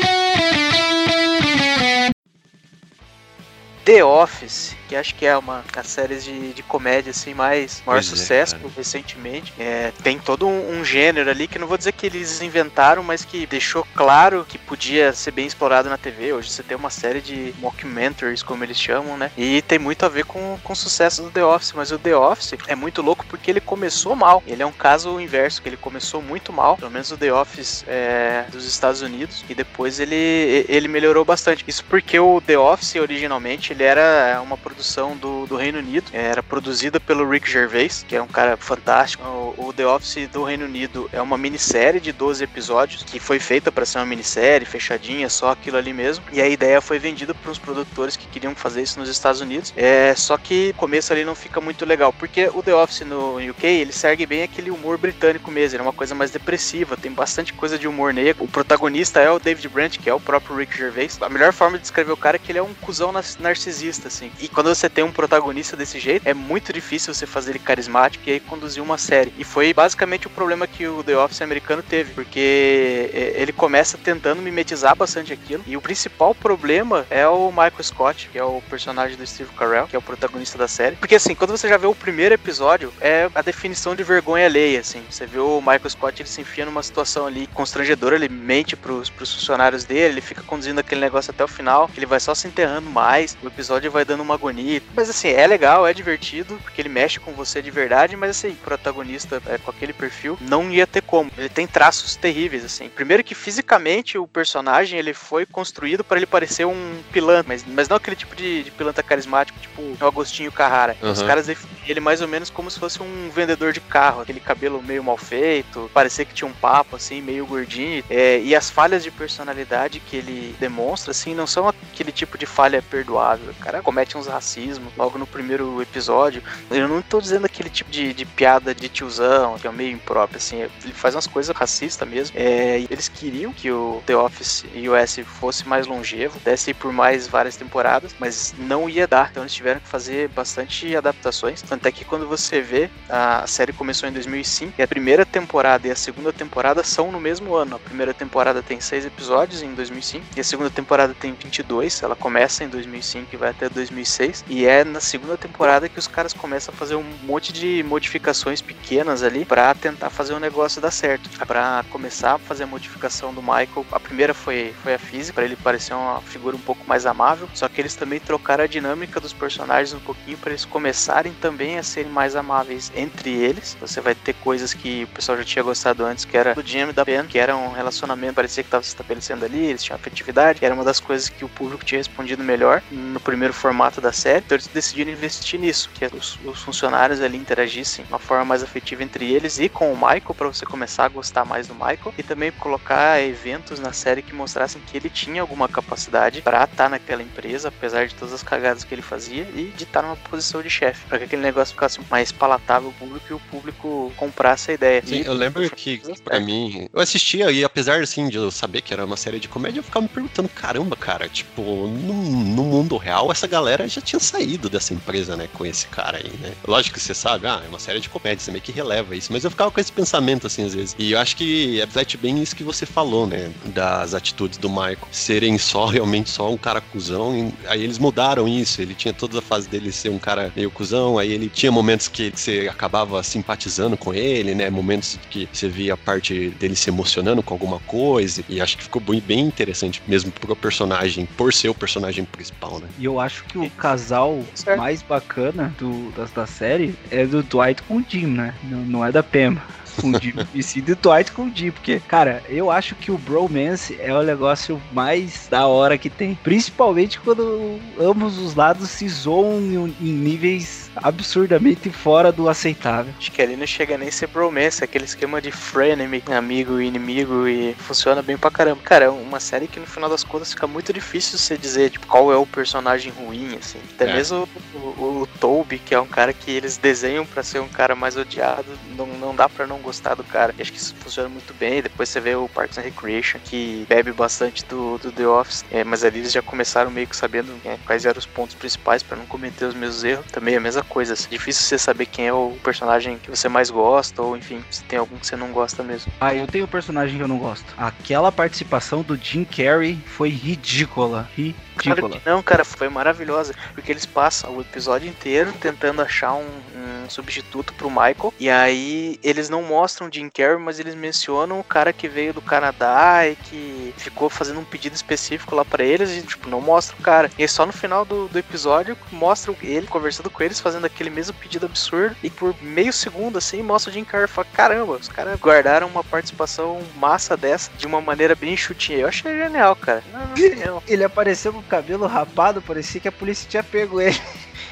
The Office, que acho que é uma das séries de, de comédia assim mais maior Pois é, sucesso cara. recentemente. É, tem todo um, um gênero ali que não vou dizer que eles inventaram, mas que deixou claro que podia ser bem explorado na TV. Hoje você tem uma série de mockumentaries, como eles chamam, né? E tem muito a ver com, com o sucesso do The Office, mas o The Office é muito louco porque ele começou mal. Ele é um caso inverso, que ele começou muito mal, pelo menos o The Office é, dos Estados Unidos, e depois ele, ele melhorou bastante. Isso porque o The Office originalmente ele era uma produção do, do Reino Unido, era produzida pelo Rick Gervais, que é um cara fantástico. O, o The Office do Reino Unido é uma minissérie de 12 episódios que foi feita para ser uma minissérie fechadinha, só aquilo ali mesmo. E a ideia foi vendida para os produtores que queriam fazer isso nos Estados Unidos. É só que o começo ali não fica muito legal, porque o The Office no UK ele segue bem aquele humor britânico mesmo, ele é uma coisa mais depressiva, tem bastante coisa de humor negro. O protagonista é o David Brent, que é o próprio Rick Gervais. A melhor forma de descrever o cara é que ele é um cuzão nas- narcisista, assim. E quando você tem um protagonista desse jeito, é muito difícil você fazer ele carismático e aí conduzir uma série. E foi basicamente o problema que o The Office americano teve, porque é, ele começa tentando mimetizar bastante aquilo. E o principal problema é o Michael Scott, que é o personagem do Steve Carell, que é o protagonista da série. Porque assim, quando você já vê o primeiro episódio, é a definição de vergonha alheia, assim. Você vê o Michael Scott, ele se enfia numa situação ali constrangedora, ele mente pros, pros funcionários dele, ele fica conduzindo aquele negócio até o final, ele vai só se enterrando mais, episódio vai dando uma agonia. Mas assim, é legal, é divertido, porque ele mexe com você de verdade, mas assim, o protagonista é, com aquele perfil não ia ter como. Ele tem traços terríveis, assim. Primeiro que fisicamente o personagem ele foi construído para ele parecer um pilantra, mas, mas não aquele tipo de, de pilantra carismático, tipo o Agostinho Carrara. Os Aham. caras definiam ele mais ou menos como se fosse um vendedor de carro, aquele cabelo meio mal feito, parecia que tinha um papo assim, meio gordinho. É, e as falhas de personalidade que ele demonstra, assim, não são aquele tipo de falha perdoável. O cara comete uns racismos logo no primeiro episódio. Eu não tô dizendo aquele tipo de, de piada de tiozão, que é meio impróprio, assim. Ele faz umas coisas racistas mesmo. É, e eles queriam que o The Office US fosse mais longevo, desse por mais várias temporadas, mas não ia dar. Então eles tiveram que fazer bastante adaptações. Tanto é que quando você vê, a série começou em 2005 e a primeira temporada e a segunda temporada são no mesmo ano. A primeira temporada tem seis episódios em 2005 e a segunda temporada tem 22. Ela começa em 2005 e vai até 2006. E é na segunda temporada que os caras começam a fazer um monte de modificações pequenas ali pra tentar fazer o negócio dar certo. Pra começar a fazer a modificação do Michael, a primeira foi, foi a física, pra ele parecer uma figura um pouco mais amável. Só que eles também trocaram a dinâmica dos personagens um pouquinho pra eles começarem também a serem mais amáveis entre eles. Você vai ter coisas que o pessoal já tinha gostado antes, que era do e da Ben, que era um relacionamento, parecia que estava se estabelecendo ali, eles tinham afetividade, que era uma das coisas que o público tinha respondido melhor no primeiro formato da série. Então eles decidiram investir nisso, que os, os funcionários ali interagissem de uma forma mais afetiva entre eles e com o Michael, para você começar a gostar mais do Michael, e também colocar eventos na série que mostrassem que ele tinha alguma capacidade para estar naquela empresa, apesar de todas as cagadas que ele fazia, e de estar numa posição de chefe, para que aquele negócio ficasse mais palatável ao público e o público comprasse a ideia. Sim, E- eu lembro que, pra mim, eu assistia e apesar, assim, de eu saber que era uma série de comédia, eu ficava me perguntando, caramba, cara, tipo, no, no mundo real, real, essa galera já tinha saído dessa empresa, né, com esse cara aí, né? Lógico que você sabe, ah, é uma série de comédia, você meio que releva isso, mas eu ficava com esse pensamento, assim, às vezes. E eu acho que reflete bem isso que você falou, né, das atitudes do Michael serem só, realmente só um cara cuzão, aí eles mudaram isso, ele tinha toda a fase dele ser um cara meio cuzão, aí ele tinha momentos que você acabava simpatizando com ele, né, momentos que você via a parte dele se emocionando com alguma coisa, e acho que ficou bem interessante mesmo pro personagem, por ser o personagem principal, né. E eu acho que o casal Certo. mais bacana do, da, da série é do Dwight com o Jim, né? Não, não é da Pam. Com o Jim e sim do Dwight com o Jim. Porque, cara, eu acho que o bromance é o negócio mais da hora que tem. Principalmente quando ambos os lados se zoam em, em níveis absurdamente fora do aceitável. Acho que ali não chega nem a ser bromance, é aquele esquema de frenemy, amigo e inimigo, e funciona bem pra caramba. Cara, é uma série que no final das contas fica muito difícil você dizer tipo, qual é o personagem ruim, assim. Até É. mesmo o, o, o Toby, que é um cara que eles desenham pra ser um cara mais odiado, não, não dá pra não gostar do cara. E acho que isso funciona muito bem. Depois você vê o Parks and Recreation, que bebe bastante do, do The Office, é, mas ali eles já começaram meio que sabendo é, quais eram os pontos principais pra não cometer os mesmos erros. Também é a mesma coisa. assim, difícil você saber quem é o personagem que você mais gosta, ou enfim, se tem algum que você não gosta mesmo. Ah, eu tenho um personagem que eu não gosto. Aquela participação do Jim Carrey foi ridícula. Claro Ridícula. que não, cara, foi maravilhosa. Porque eles passam o episódio inteiro tentando achar um, um substituto pro Michael. E aí eles não mostram o Jim Carrey, mas eles mencionam o cara que veio do Canadá e que ficou fazendo um pedido específico lá pra eles. E, tipo, não mostra o cara. E só no final do, do episódio mostra ele conversando com eles, fazendo aquele mesmo pedido absurdo. E por meio segundo, assim, mostra o Jim Carrey e fala: caramba, os caras guardaram uma participação massa dessa de uma maneira bem chutinha. Eu achei genial, cara. Não, não, genial. Ele apareceu com o cabelo rapado, parecia que a polícia tinha pego ele.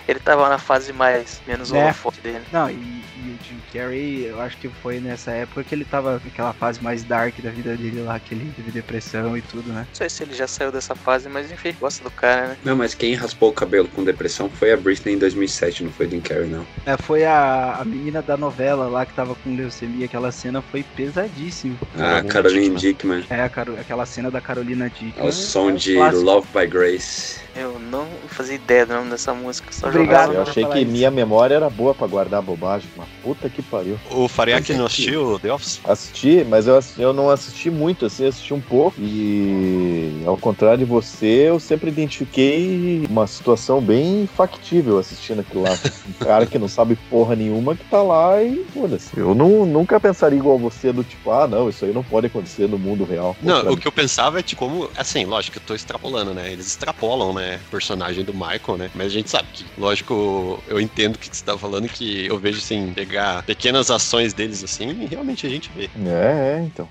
Ele tava na fase mais menos É. holofote dele. Não, e, e o Jim Carrey, eu acho que foi nessa época que ele tava naquela fase mais dark da vida dele lá, que ele teve depressão e tudo, né? Não sei se ele já saiu dessa fase, mas enfim, gosta do cara, né? Não, mas quem raspou o cabelo com depressão foi a Britney em 2007, não foi Jim Carrey, não. É, foi a, a menina da novela lá que tava com leucemia, aquela cena foi pesadíssima. Ah, Carolina Caroline Dickman. É, a Caro- aquela cena da Carolina Dickman. Ao som de clássico. Love by Grace. Eu não fazia ideia do nome dessa música, só Obrigado. Eu jogava. achei falar que isso. minha memória era boa pra guardar bobagem, mas puta que pariu. O Fariak é não que- assistiu The Office? Assisti, mas eu, assisti- eu não assisti muito, assim, assisti um pouco. E ao contrário de você, eu sempre identifiquei uma situação bem factível assistindo aquilo lá. Um cara que não sabe porra nenhuma que tá lá e foda-se. Eu não, nunca pensaria igual você, do tipo, ah, não, isso aí não pode acontecer no mundo real. Não, o que eu pensava é de como, assim, lógico que eu tô extrapolando, né? Eles extrapolam, né, o personagem do Michael, né? Mas a gente sabe que, lógico, eu entendo o que você tá falando, que eu vejo, assim, pegar pequenas ações deles, assim, e realmente a gente vê. É, é, então.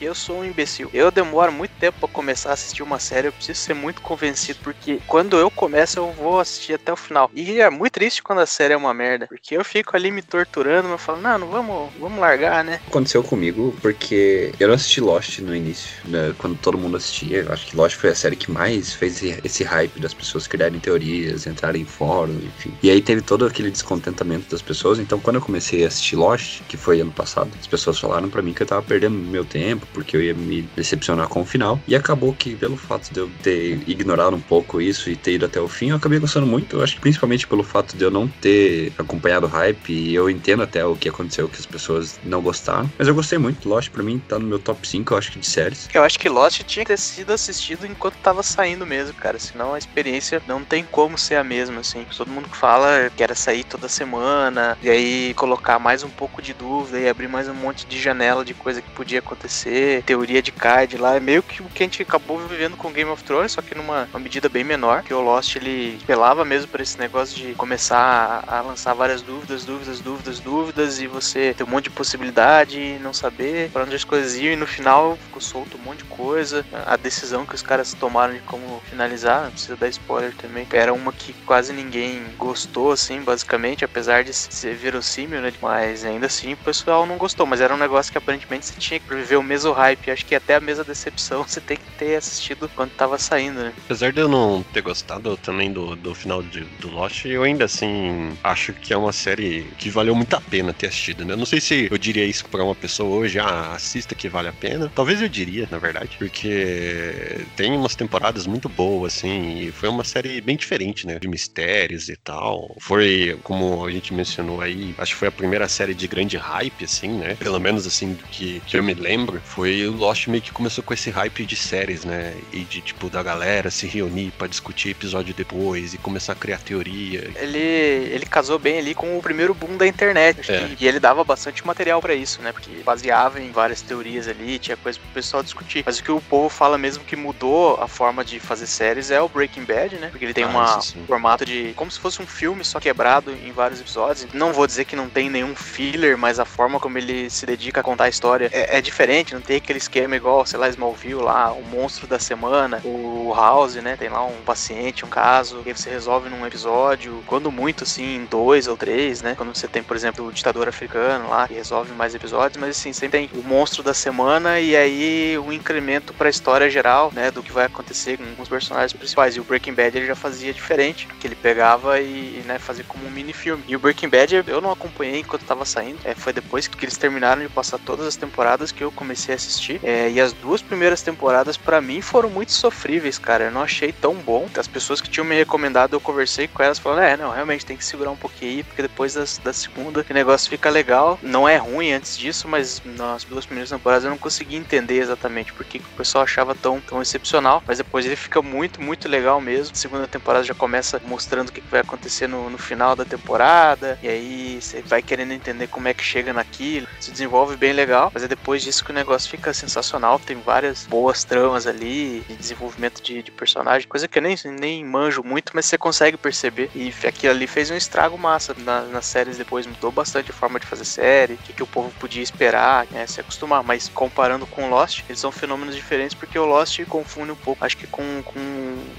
Eu sou um imbecil. Eu demoro muito tempo pra começar a assistir uma série, eu preciso ser muito convencido, porque quando eu começo, eu vou assistir até o final. E é muito triste quando a série é uma merda, porque eu fico ali me torturando, eu falo, não, não vamos, vamos largar, né? Aconteceu comigo porque eu não assisti Lost no início, né, quando todo mundo assistia. Eu acho que Lost foi a série que mais fez esse, hype das pessoas criarem teorias, entrarem em fóruns, enfim. E aí teve todo aquele descontentamento das pessoas. Então, quando eu comecei a assistir Lost, que foi ano passado, as pessoas falaram pra mim que eu tava perdendo meu tempo, porque eu ia me decepcionar com o final. E acabou que, pelo fato de eu ter ignorado um pouco isso e ter ido até o fim, eu acabei gostando muito. Eu acho que principalmente pelo fato de eu não ter acompanhado o hype. E eu entendo até o que aconteceu, que as pessoas não gostaram. Mas eu gostei muito. Lost, pra mim, tá no meu top 5, eu acho que de séries. Eu acho que Lost tinha que ter sido assistido enquanto tava saindo mesmo, cara. Senão a experiência não tem como ser a mesma, assim. Todo mundo que fala que era sair toda semana, e aí colocar mais um pouco de dúvida e abrir mais um monte de janela de coisa que podia acontecer, teoria de card lá. É meio que o que a gente acabou vivendo com Game of Thrones, só que numa uma medida bem menor. Que o Lost ele pelava mesmo por esse negócio de começar a, a lançar várias dúvidas, dúvidas, dúvidas, dúvidas, e você ter um monte de possibilidade não saber pra onde as coisas iam, e no final ficou solto um monte de coisa. A decisão que os caras tomaram de como finalizar, não precisa dar spoiler também, era uma que quase ninguém gostou, assim, basicamente, apesar de ser verossímil, né? Mas ainda assim o pessoal não gostou, mas era um negócio que aparentemente você tinha que viver o mesmo hype. Acho que até a mesma decepção você tem que ter assistido quando tava saindo, né? Apesar de eu não ter gostado também do, do final de, do Lost, eu ainda assim acho que é uma série que valeu muito a pena ter assistido, né? Não sei se eu diria isso pra uma pessoa hoje, ah, assista que vale a pena. Talvez eu diria, na verdade, porque tem umas temporadas muito boas, assim, e foi uma série bem diferente, né? De mistérios e tal. Foi, como a gente mencionou aí, acho que foi a primeira série de grande hype, assim, né? Pelo menos assim, do que, que eu me lembro, foi o Lost meio que começou com esse hype de séries, né? E de, tipo, da galera se reunir para discutir episódio depois e começar a criar teoria. Ele, ele casou bem ali com o primeiro boom da internet. É. E ele dava bastante material pra isso, né? Porque baseava em várias teorias ali, tinha coisa pro pessoal discutir. Mas o que o povo fala mesmo que mudou a forma de fazer séries é o Breaking Bad, né? Porque ele tem Ah, uma- um formato de. como se fosse um filme, só quebrado em vários episódios. Não vou dizer que não tem nenhum filler, mas a forma como ele se dedica a contar a história é, é diferente. Não tem aquele esquema igual, sei lá, Smallville lá, o monstro da semana, o House, né? Tem lá um paciente, um caso, que você resolve num episódio. Quando muito, assim, em dois ou três, né? Quando você tem, por exemplo, o ditador africano lá, que resolve mais episódios, mas assim, sempre tem o monstro da semana e aí o incremento pra história geral, né? Do que vai acontecer com os personagens principais. E o Breaking Bad ele já fazia diferente, que ele pegava e, né, fazia como um mini filme. E o Breaking Bad eu não acompanhei enquanto tava saindo, é, foi depois que eles terminaram de passar todas as temporadas que eu comecei a assistir. É, e as duas primeiras temporadas pra mim foram muito sofríveis, cara. Eu não achei tão bom. As pessoas que tinham me recomendado, eu conversei com elas falando, é, não, realmente tem que segurar um pouquinho porque depois das, da segunda o negócio fica legal. Não é ruim antes disso, mas nas duas primeiras temporadas eu não consegui entender exatamente por que que o pessoal achava tão, tão excepcional. Mas depois ele fica muito, muito legal mesmo. A segunda temporada já começa mostrando o que, que vai acontecer no, no final da temporada. E aí você vai querendo entender como é que chega naquilo. Se desenvolve bem legal. Mas é depois disso que o negócio fica sensacional. Tem várias boas tramas ali, de desenvolvimento de, de personagem, coisa que eu nem, nem manjo muito, mas você consegue perceber. E aquilo ali fez um estrago massa na- nas séries depois. Mudou bastante a forma de fazer série, o que, que o povo podia esperar, né, se acostumar. Mas comparando com Lost, eles são fenômenos diferentes porque o Lost confunde um pouco, acho que com, com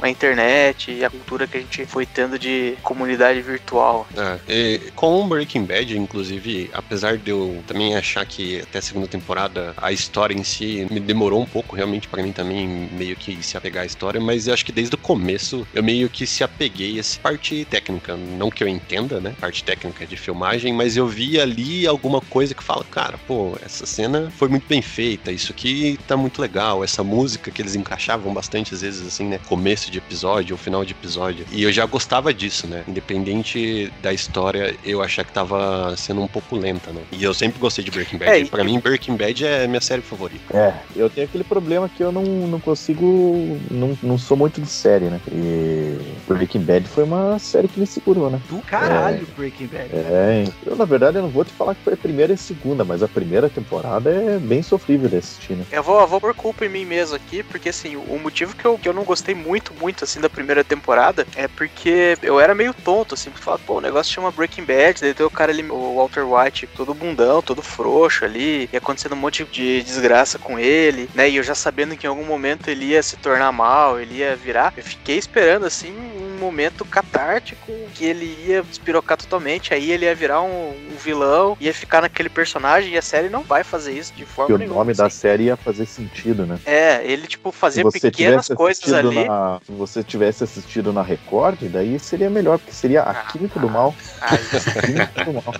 a internet e a cultura que a gente foi tendo de comunidade virtual. É, e com Breaking Bad, inclusive, apesar de eu também achar que até a segunda temporada a história em si me demorou um pouco, realmente pra mim também meio que se apegar à história, mas eu acho que desde o começo eu meio que se apeguei a essa parte técnica, não que eu entenda, né, parte técnica de filmagem, mas eu vi ali alguma coisa que fala, cara, pô, essa cena foi muito bem feita, isso aqui tá muito legal, essa música que eles encaixavam bastante às vezes assim, né, começo de episódio ou final de episódio, e eu já gostava disso, né, independente da história, eu achar que tava sendo um pouco lenta, né, e eu sempre gostei de Breaking Bad, É, e pra mim Breaking Bad é minha série favorita. É, eu tenho aquele problema que eu não, não consigo. Não, não sou muito de série, né? E Breaking Bad foi uma série que me segurou, né? Do caralho, Breaking Bad. É, eu na verdade eu não vou te falar que foi a primeira e a segunda, mas a primeira temporada é bem sofrível de assistir, né? Eu vou, eu vou por culpa em mim mesmo aqui, porque assim, o motivo que eu, que eu não gostei muito, muito assim da primeira temporada é porque eu era meio tonto, assim, porque falava, pô, o negócio chama Breaking Bad, daí tem o cara ali, o Walter White, todo bundão, todo frouxo ali, e acontecendo um monte de desgraça com ele, né? E eu já sabendo que em algum momento ele ia se tornar mal, ele ia virar, eu fiquei esperando assim um momento catártico que ele ia despirocar totalmente, aí ele ia virar um, um vilão, ia ficar naquele personagem, e a série não vai fazer isso de forma Que o nenhuma. nome da assim. série ia fazer sentido, né? É, ele, tipo, fazia pequenas coisas ali. na, se você tivesse assistido na Record, daí seria melhor, porque seria a química do mal. Ai, A química do mal.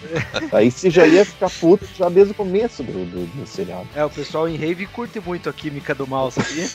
Aí você já ia ficar puto já desde o começo do, do, do seriado. É, o pessoal em rave curte muito a química do mal, sabia?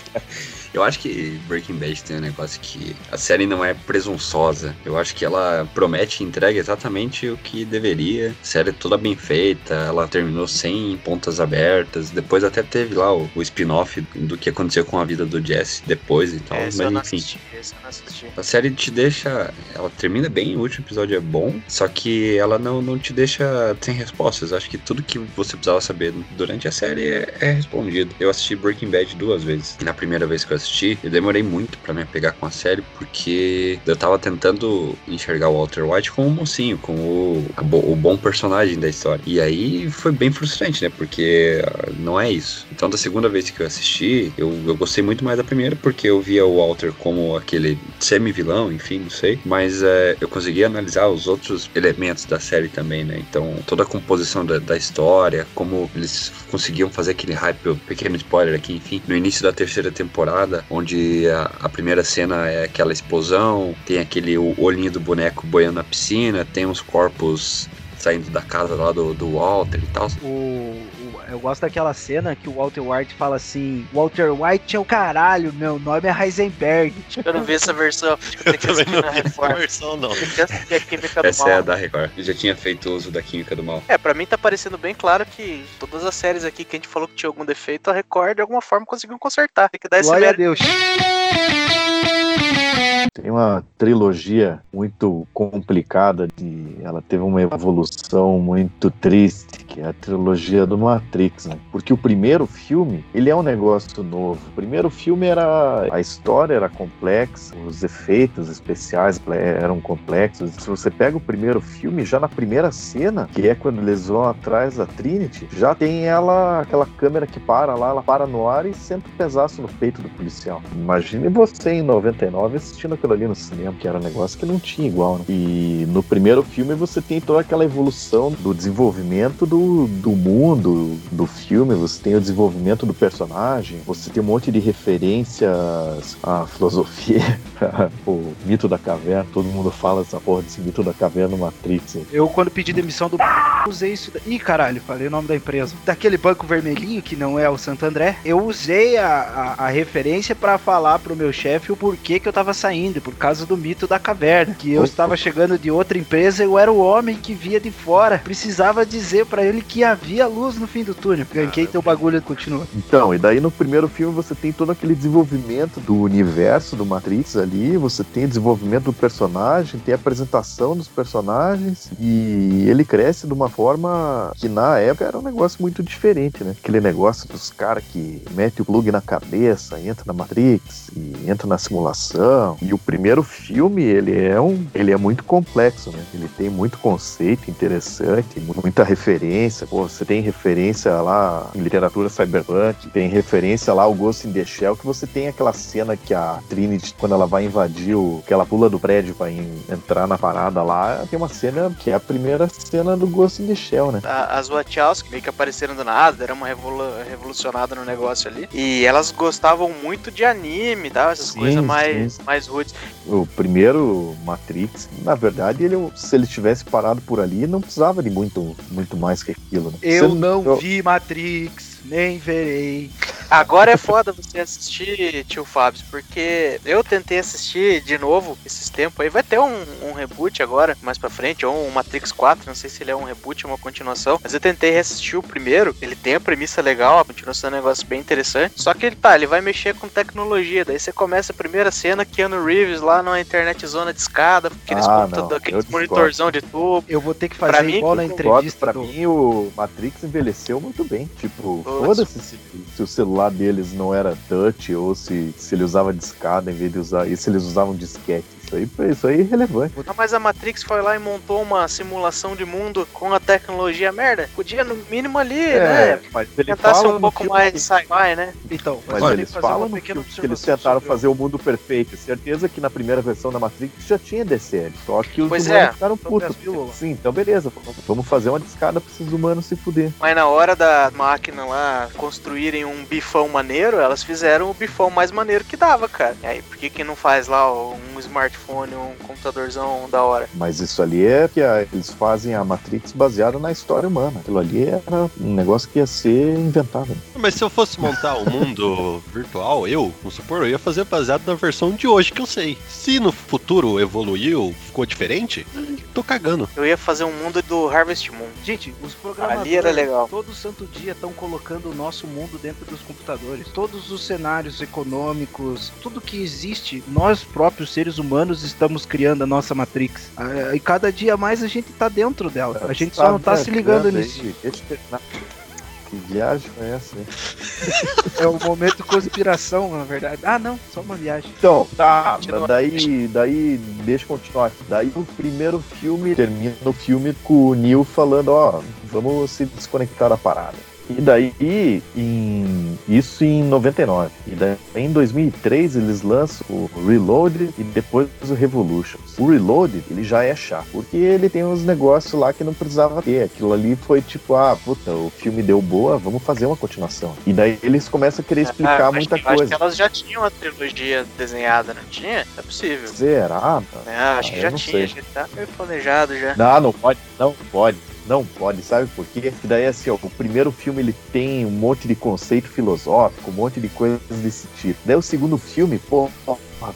Eu acho que Breaking Bad tem um negócio que a série não é presunçosa. Eu acho que ela promete e entrega exatamente o que deveria. A série é toda bem feita, ela terminou sem pontas abertas. Depois até teve lá o, o spin-off do que aconteceu com a vida do Jesse depois e tal. esse eu mas enfim. assisti, eu. A série te deixa. Ela termina bem, o último episódio é bom, só que ela não, não te deixa sem respostas. Acho que tudo que você precisava saber durante a série é, é respondido. Eu assisti Breaking Bad duas vezes. Na primeira vez que eu assisti, eu demorei muito pra me apegar com a série, porque eu tava tentando enxergar o Walter White como um mocinho, como o, o bom personagem da história. E aí foi bem frustrante, né? Porque ah, não é isso. Então, da segunda vez que eu assisti, eu, eu gostei muito mais da primeira, porque eu via o Walter como aquele semi-vilão, enfim, não sei. Mas é, eu consegui analisar os outros elementos da série também, né? Então, toda a composição da, da história, como eles conseguiam fazer aquele hype, pequeno spoiler aqui, enfim, no início da terceira temporada, onde a, a primeira cena é aquela explosão, tem aquele olhinho do boneco boiando na piscina, tem uns corpos saindo da casa lá do, do Walter e tal. O- eu gosto daquela cena que o Walter White fala assim: Walter White é o caralho, meu nome é Heisenberg. Eu não vi essa versão. Tem que Também não vi essa versão, não. Tem que assistir a Química do Essa Mal. é a da Record. Eu já tinha feito uso da química do mal. É, pra mim tá parecendo bem claro que todas as séries aqui que a gente falou que tinha algum defeito, a Record de alguma forma conseguiu consertar. Tem que dar esse Glória a. Deus. Tem uma trilogia muito complicada de, ela teve uma evolução muito triste, que é a trilogia do Matrix, né? Porque o primeiro filme, ele é um negócio novo. O primeiro filme era a história era complexa, os efeitos especiais eram complexos. Se você pega o primeiro filme, já na primeira cena, que é quando eles vão atrás da Trinity, já tem ela aquela câmera que para lá, ela para no ar e senta pedaço no peito do policial. Imagine você em 99 assistindo aquilo ali no cinema, que era um negócio que não tinha igual, né? E no primeiro filme você tem toda aquela evolução do desenvolvimento do, do mundo do filme, você tem o desenvolvimento do personagem, você tem um monte de referências à filosofia, o mito da caverna, todo mundo fala essa porra desse mito da caverna no Matrix. Eu, quando pedi demissão do usei isso. Da... Ih, caralho, falei o nome da empresa. Daquele banco vermelhinho que não é o Santo André, eu usei a, a, a referência pra falar pro meu chefe o porquê que eu tava saindo, por causa do mito da caverna. Que eu estava chegando de outra empresa, eu era o homem que via de fora. Precisava dizer pra ele que havia luz no fim do túnel. Ganhei teu bagulho continua. Então, e daí no primeiro filme você tem todo aquele desenvolvimento do universo do Matrix ali, você tem o desenvolvimento do personagem, tem a apresentação dos personagens, e ele cresce de uma forma que na época era um negócio muito diferente, né? Aquele negócio dos caras que mete o plug na cabeça, entra na Matrix e entra na simulação. E o primeiro filme, ele é um, ele é muito complexo, né? Ele tem muito conceito interessante, mu- muita referência. Pô, você tem referência lá em literatura cyberpunk, tem referência lá ao Ghost in the Shell, que você tem aquela cena que a Trinity, quando ela vai invadir o. que ela pula do prédio pra en- entrar na parada lá, tem uma cena que é a primeira cena do Ghost in the Shell, né? As Wachowski meio que apareceram do nada, deram uma revolu- revolucionada no negócio ali. E elas gostavam muito de anime e tal, essas Sim, coisas mais, sim. mais rudes. O primeiro Matrix, na verdade, ele, se ele tivesse parado por ali, não precisava de muito, muito mais que aquilo, né? Eu Você- não eu- vi Matrix, nem verei. Agora é foda você assistir, tio Fábio, porque eu tentei assistir de novo esses tempos aí. Vai ter um, um reboot agora, mais pra frente, ou um Matrix 4, não sei se ele é um reboot ou uma continuação. Mas eu tentei reassistir o primeiro, ele tem a premissa legal, continua sendo um negócio bem interessante. Só que ele tá, ele vai mexer com tecnologia. Daí você começa a primeira cena, Keanu Reeves lá numa internet zona de escada, aqueles, Ah, não, eu aqueles discordo. monitorzão de tubo. Eu vou ter que Pra fazer mim, igual na Eu concordo, entrevista pra do... mim o Matrix envelheceu muito bem. Tipo, Putz. Foda-se se, se o celular deles não era touch ou se, se ele usava discada em vez de usar. E se eles usavam disquete. Isso aí, isso aí é irrelevante. Ah, mas a Matrix foi lá e montou uma simulação de mundo com a tecnologia merda. Podia, no mínimo ali, né? mas ele Tentar ser fala um pouco filme- mais sci-fi, né? Então, Mas eu eles que falam filme que eles tentaram fazer o mundo perfeito. Certeza que na primeira versão da Matrix já tinha DCL. Só que os Pois humanos é, ficaram putos. Sim, então beleza. Vamos fazer uma discada pra esses humanos se fuder. Mas na hora da máquina lá construírem um bifão maneiro, elas fizeram o bifão mais maneiro que dava, cara. E aí, por que que não faz lá um smartphone, um computadorzão da hora? Mas isso ali é que a- eles fazem a Matrix baseada na história humana. Aquilo ali era um negócio que ia ser inventado. Mas se eu fosse montar um mundo virtual, eu, vamos supor, eu ia fazer baseado na versão de hoje que eu sei. Se no futuro evoluiu, ficou diferente, tô cagando. Eu ia fazer um mundo do Harvest Moon. Gente, os programadores Ali era legal. todo santo dia estão colocando o nosso mundo dentro dos computadores. Todos os cenários econômicos, tudo que existe, nós próprios seres humanos estamos criando a nossa Matrix. Ah, E cada dia mais a gente tá dentro dela. A gente só não tá se ligando viajando nisso. Que viagem foi essa? hein? É o momento conspiração, na verdade. Ah, não, só uma viagem. Então, tá, daí, daí, deixa eu continuar aqui. Daí o primeiro filme termina o filme com o Neil falando, ó, vamos se desconectar da parada. E daí, em, isso em 99. E daí, em 2003, eles lançam o Reloaded e depois o Revolutions. O Reloaded, ele já é chato, porque ele tem uns negócios lá que não precisava ter. Aquilo ali foi tipo, ah, puta, o filme deu boa, vamos fazer uma continuação. E daí eles começam a querer explicar Ah, muita acho que, Acho coisa. que elas já tinham a trilogia desenhada, não tinha? É possível. Será? É, acho Ah, que já não tinha, sei. acho que tá meio planejado já. Não, não pode, não pode. Não pode, sabe por quê? Que daí assim, ó, o primeiro filme ele tem um monte de conceito filosófico, um monte de coisas desse tipo. Daí o segundo filme, pô,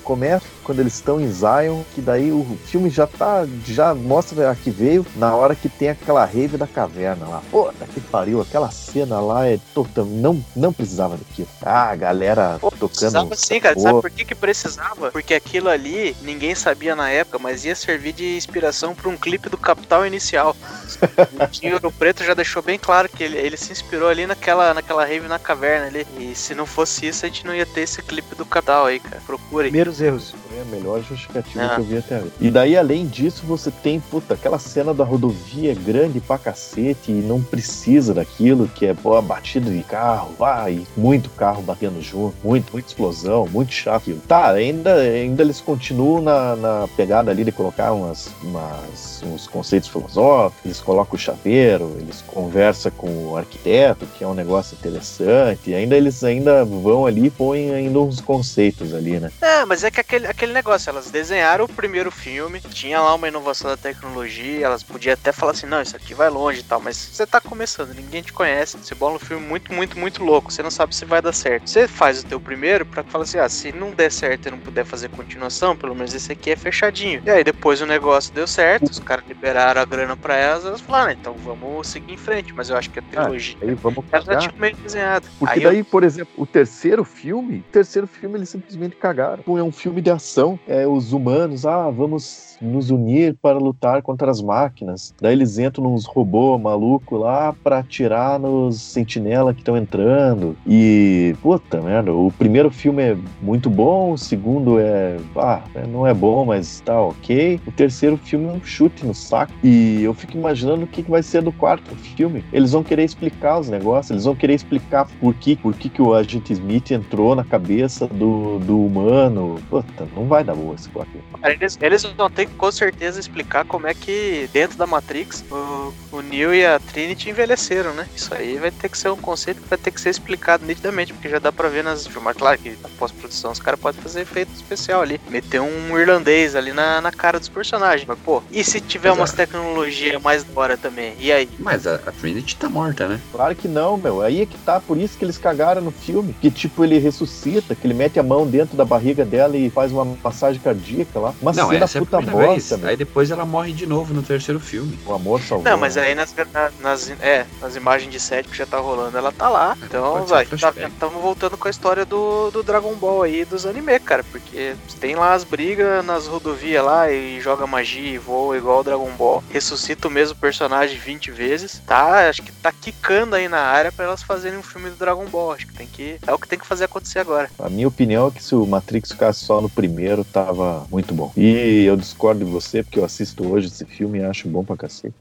começa quando eles estão em Zion, que daí o filme já tá, já mostra a que veio na hora que tem aquela rave da caverna lá. Pô, que pariu, aquela cena lá é total, não, não precisava daquilo. Ah, a galera Pô, tocando. precisava sim, cara. Sabe por que que precisava? Porque aquilo ali, ninguém sabia na época, mas ia servir de inspiração pra um clipe do Capital Inicial. O Tinho Ouro Preto já deixou bem claro que ele, ele se inspirou ali naquela, naquela rave na caverna ali. E se não fosse isso, a gente não ia ter esse clipe do Capital aí, cara. Procurem. Primeiros erros. Foi a melhor justificativa Ah. que eu vi até agora. E daí, além disso, você tem, puta, aquela cena da rodovia grande pra cacete e não precisa daquilo, que é, pô, batida de carro, vai, muito carro batendo junto, muito, muita explosão, muito chato. aquilo. Tá, ainda, ainda eles continuam na, na pegada ali de colocar umas, umas, uns conceitos filosóficos, colocam o chaveiro, eles conversam com o arquiteto, que é um negócio interessante, e ainda eles ainda vão ali e põem ainda uns conceitos ali, né? É, mas é que aquele, aquele negócio, elas desenharam o primeiro filme, tinha lá uma inovação da tecnologia, elas podiam até falar assim, não, isso aqui vai longe e tal, mas você tá começando, ninguém te conhece, você bola um filme muito, muito, muito louco, você não sabe se vai dar certo. Você faz o teu primeiro pra falar assim, ah, se não der certo e não puder fazer continuação, pelo menos esse aqui é fechadinho. E aí depois o negócio deu certo, os caras liberaram a grana pra elas, elas falaram, ah, então vamos seguir em frente, mas eu acho que a trilogia... Aí vamos Ela meio desenhado. Porque Aí eu- daí, por exemplo, o terceiro filme, o terceiro filme eles simplesmente cagaram. É um filme de ação. É os humanos, ah, vamos nos unir para lutar contra as máquinas. Daí eles entram nos robôs maluco lá pra atirar nos sentinela que estão entrando. E, puta merda, o primeiro filme é muito bom, o segundo é, ah, não é bom, mas tá ok. O terceiro filme é um chute no saco. E eu fico imaginando o que vai ser do quarto filme. Eles vão querer explicar os negócios, eles vão querer explicar por que, por que, que o agente Smith entrou na cabeça do, do humano. Puta, não vai dar boa esse quarto. Eles, eles vão ter com certeza explicar como é que dentro da Matrix o, o Neo e a Trinity envelheceram, né? Isso aí vai ter que ser um conceito que vai ter que ser explicado nitidamente, porque já dá pra ver nas filmagens. Claro que na pós-produção os caras podem fazer efeito especial ali, meter um irlandês ali na, na cara dos personagens. Mas pô, e se tiver Exato. umas tecnologias mais da hora também? E aí? Mas a, a Trinity tá morta, né? Claro que não, meu. Aí é que tá, por isso que eles cagaram no filme. Que tipo, ele ressuscita, que ele mete a mão dentro da barriga dela e faz uma massagem cardíaca lá. Uma não, cena essa é a puta primeira vez. meu. Aí depois ela morre de novo no terceiro filme. O amor salvou. Não, mas né? aí nas, na- nas, é, nas imagens de set que já tá rolando, ela tá lá. Então, pode ser vai, estamos voltando com a história do, do Dragon Ball aí, dos anime, cara. Porque tem lá as brigas nas rodovias lá e joga magia e voa igual o Dragon Ball. Ressuscita o mesmo personagem 20 vezes. Tá, acho que tá quicando aí na área pra elas fazerem um filme do Dragon Ball. Acho que tem que. É o que tem que fazer acontecer agora. A minha opinião é que se o Matrix ficasse só no primeiro, tava muito bom. E eu discordo de você, porque eu assisto hoje esse filme e acho bom pra cacete.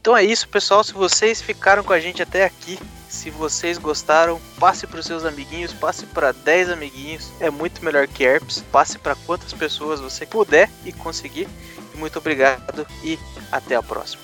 Então é isso, pessoal. Se vocês ficaram com a gente até aqui, se vocês gostaram, passe para os seus amiguinhos, passe para 10 amiguinhos. É muito melhor que herpes. Passe para quantas pessoas você puder e conseguir. Muito obrigado e até a próxima.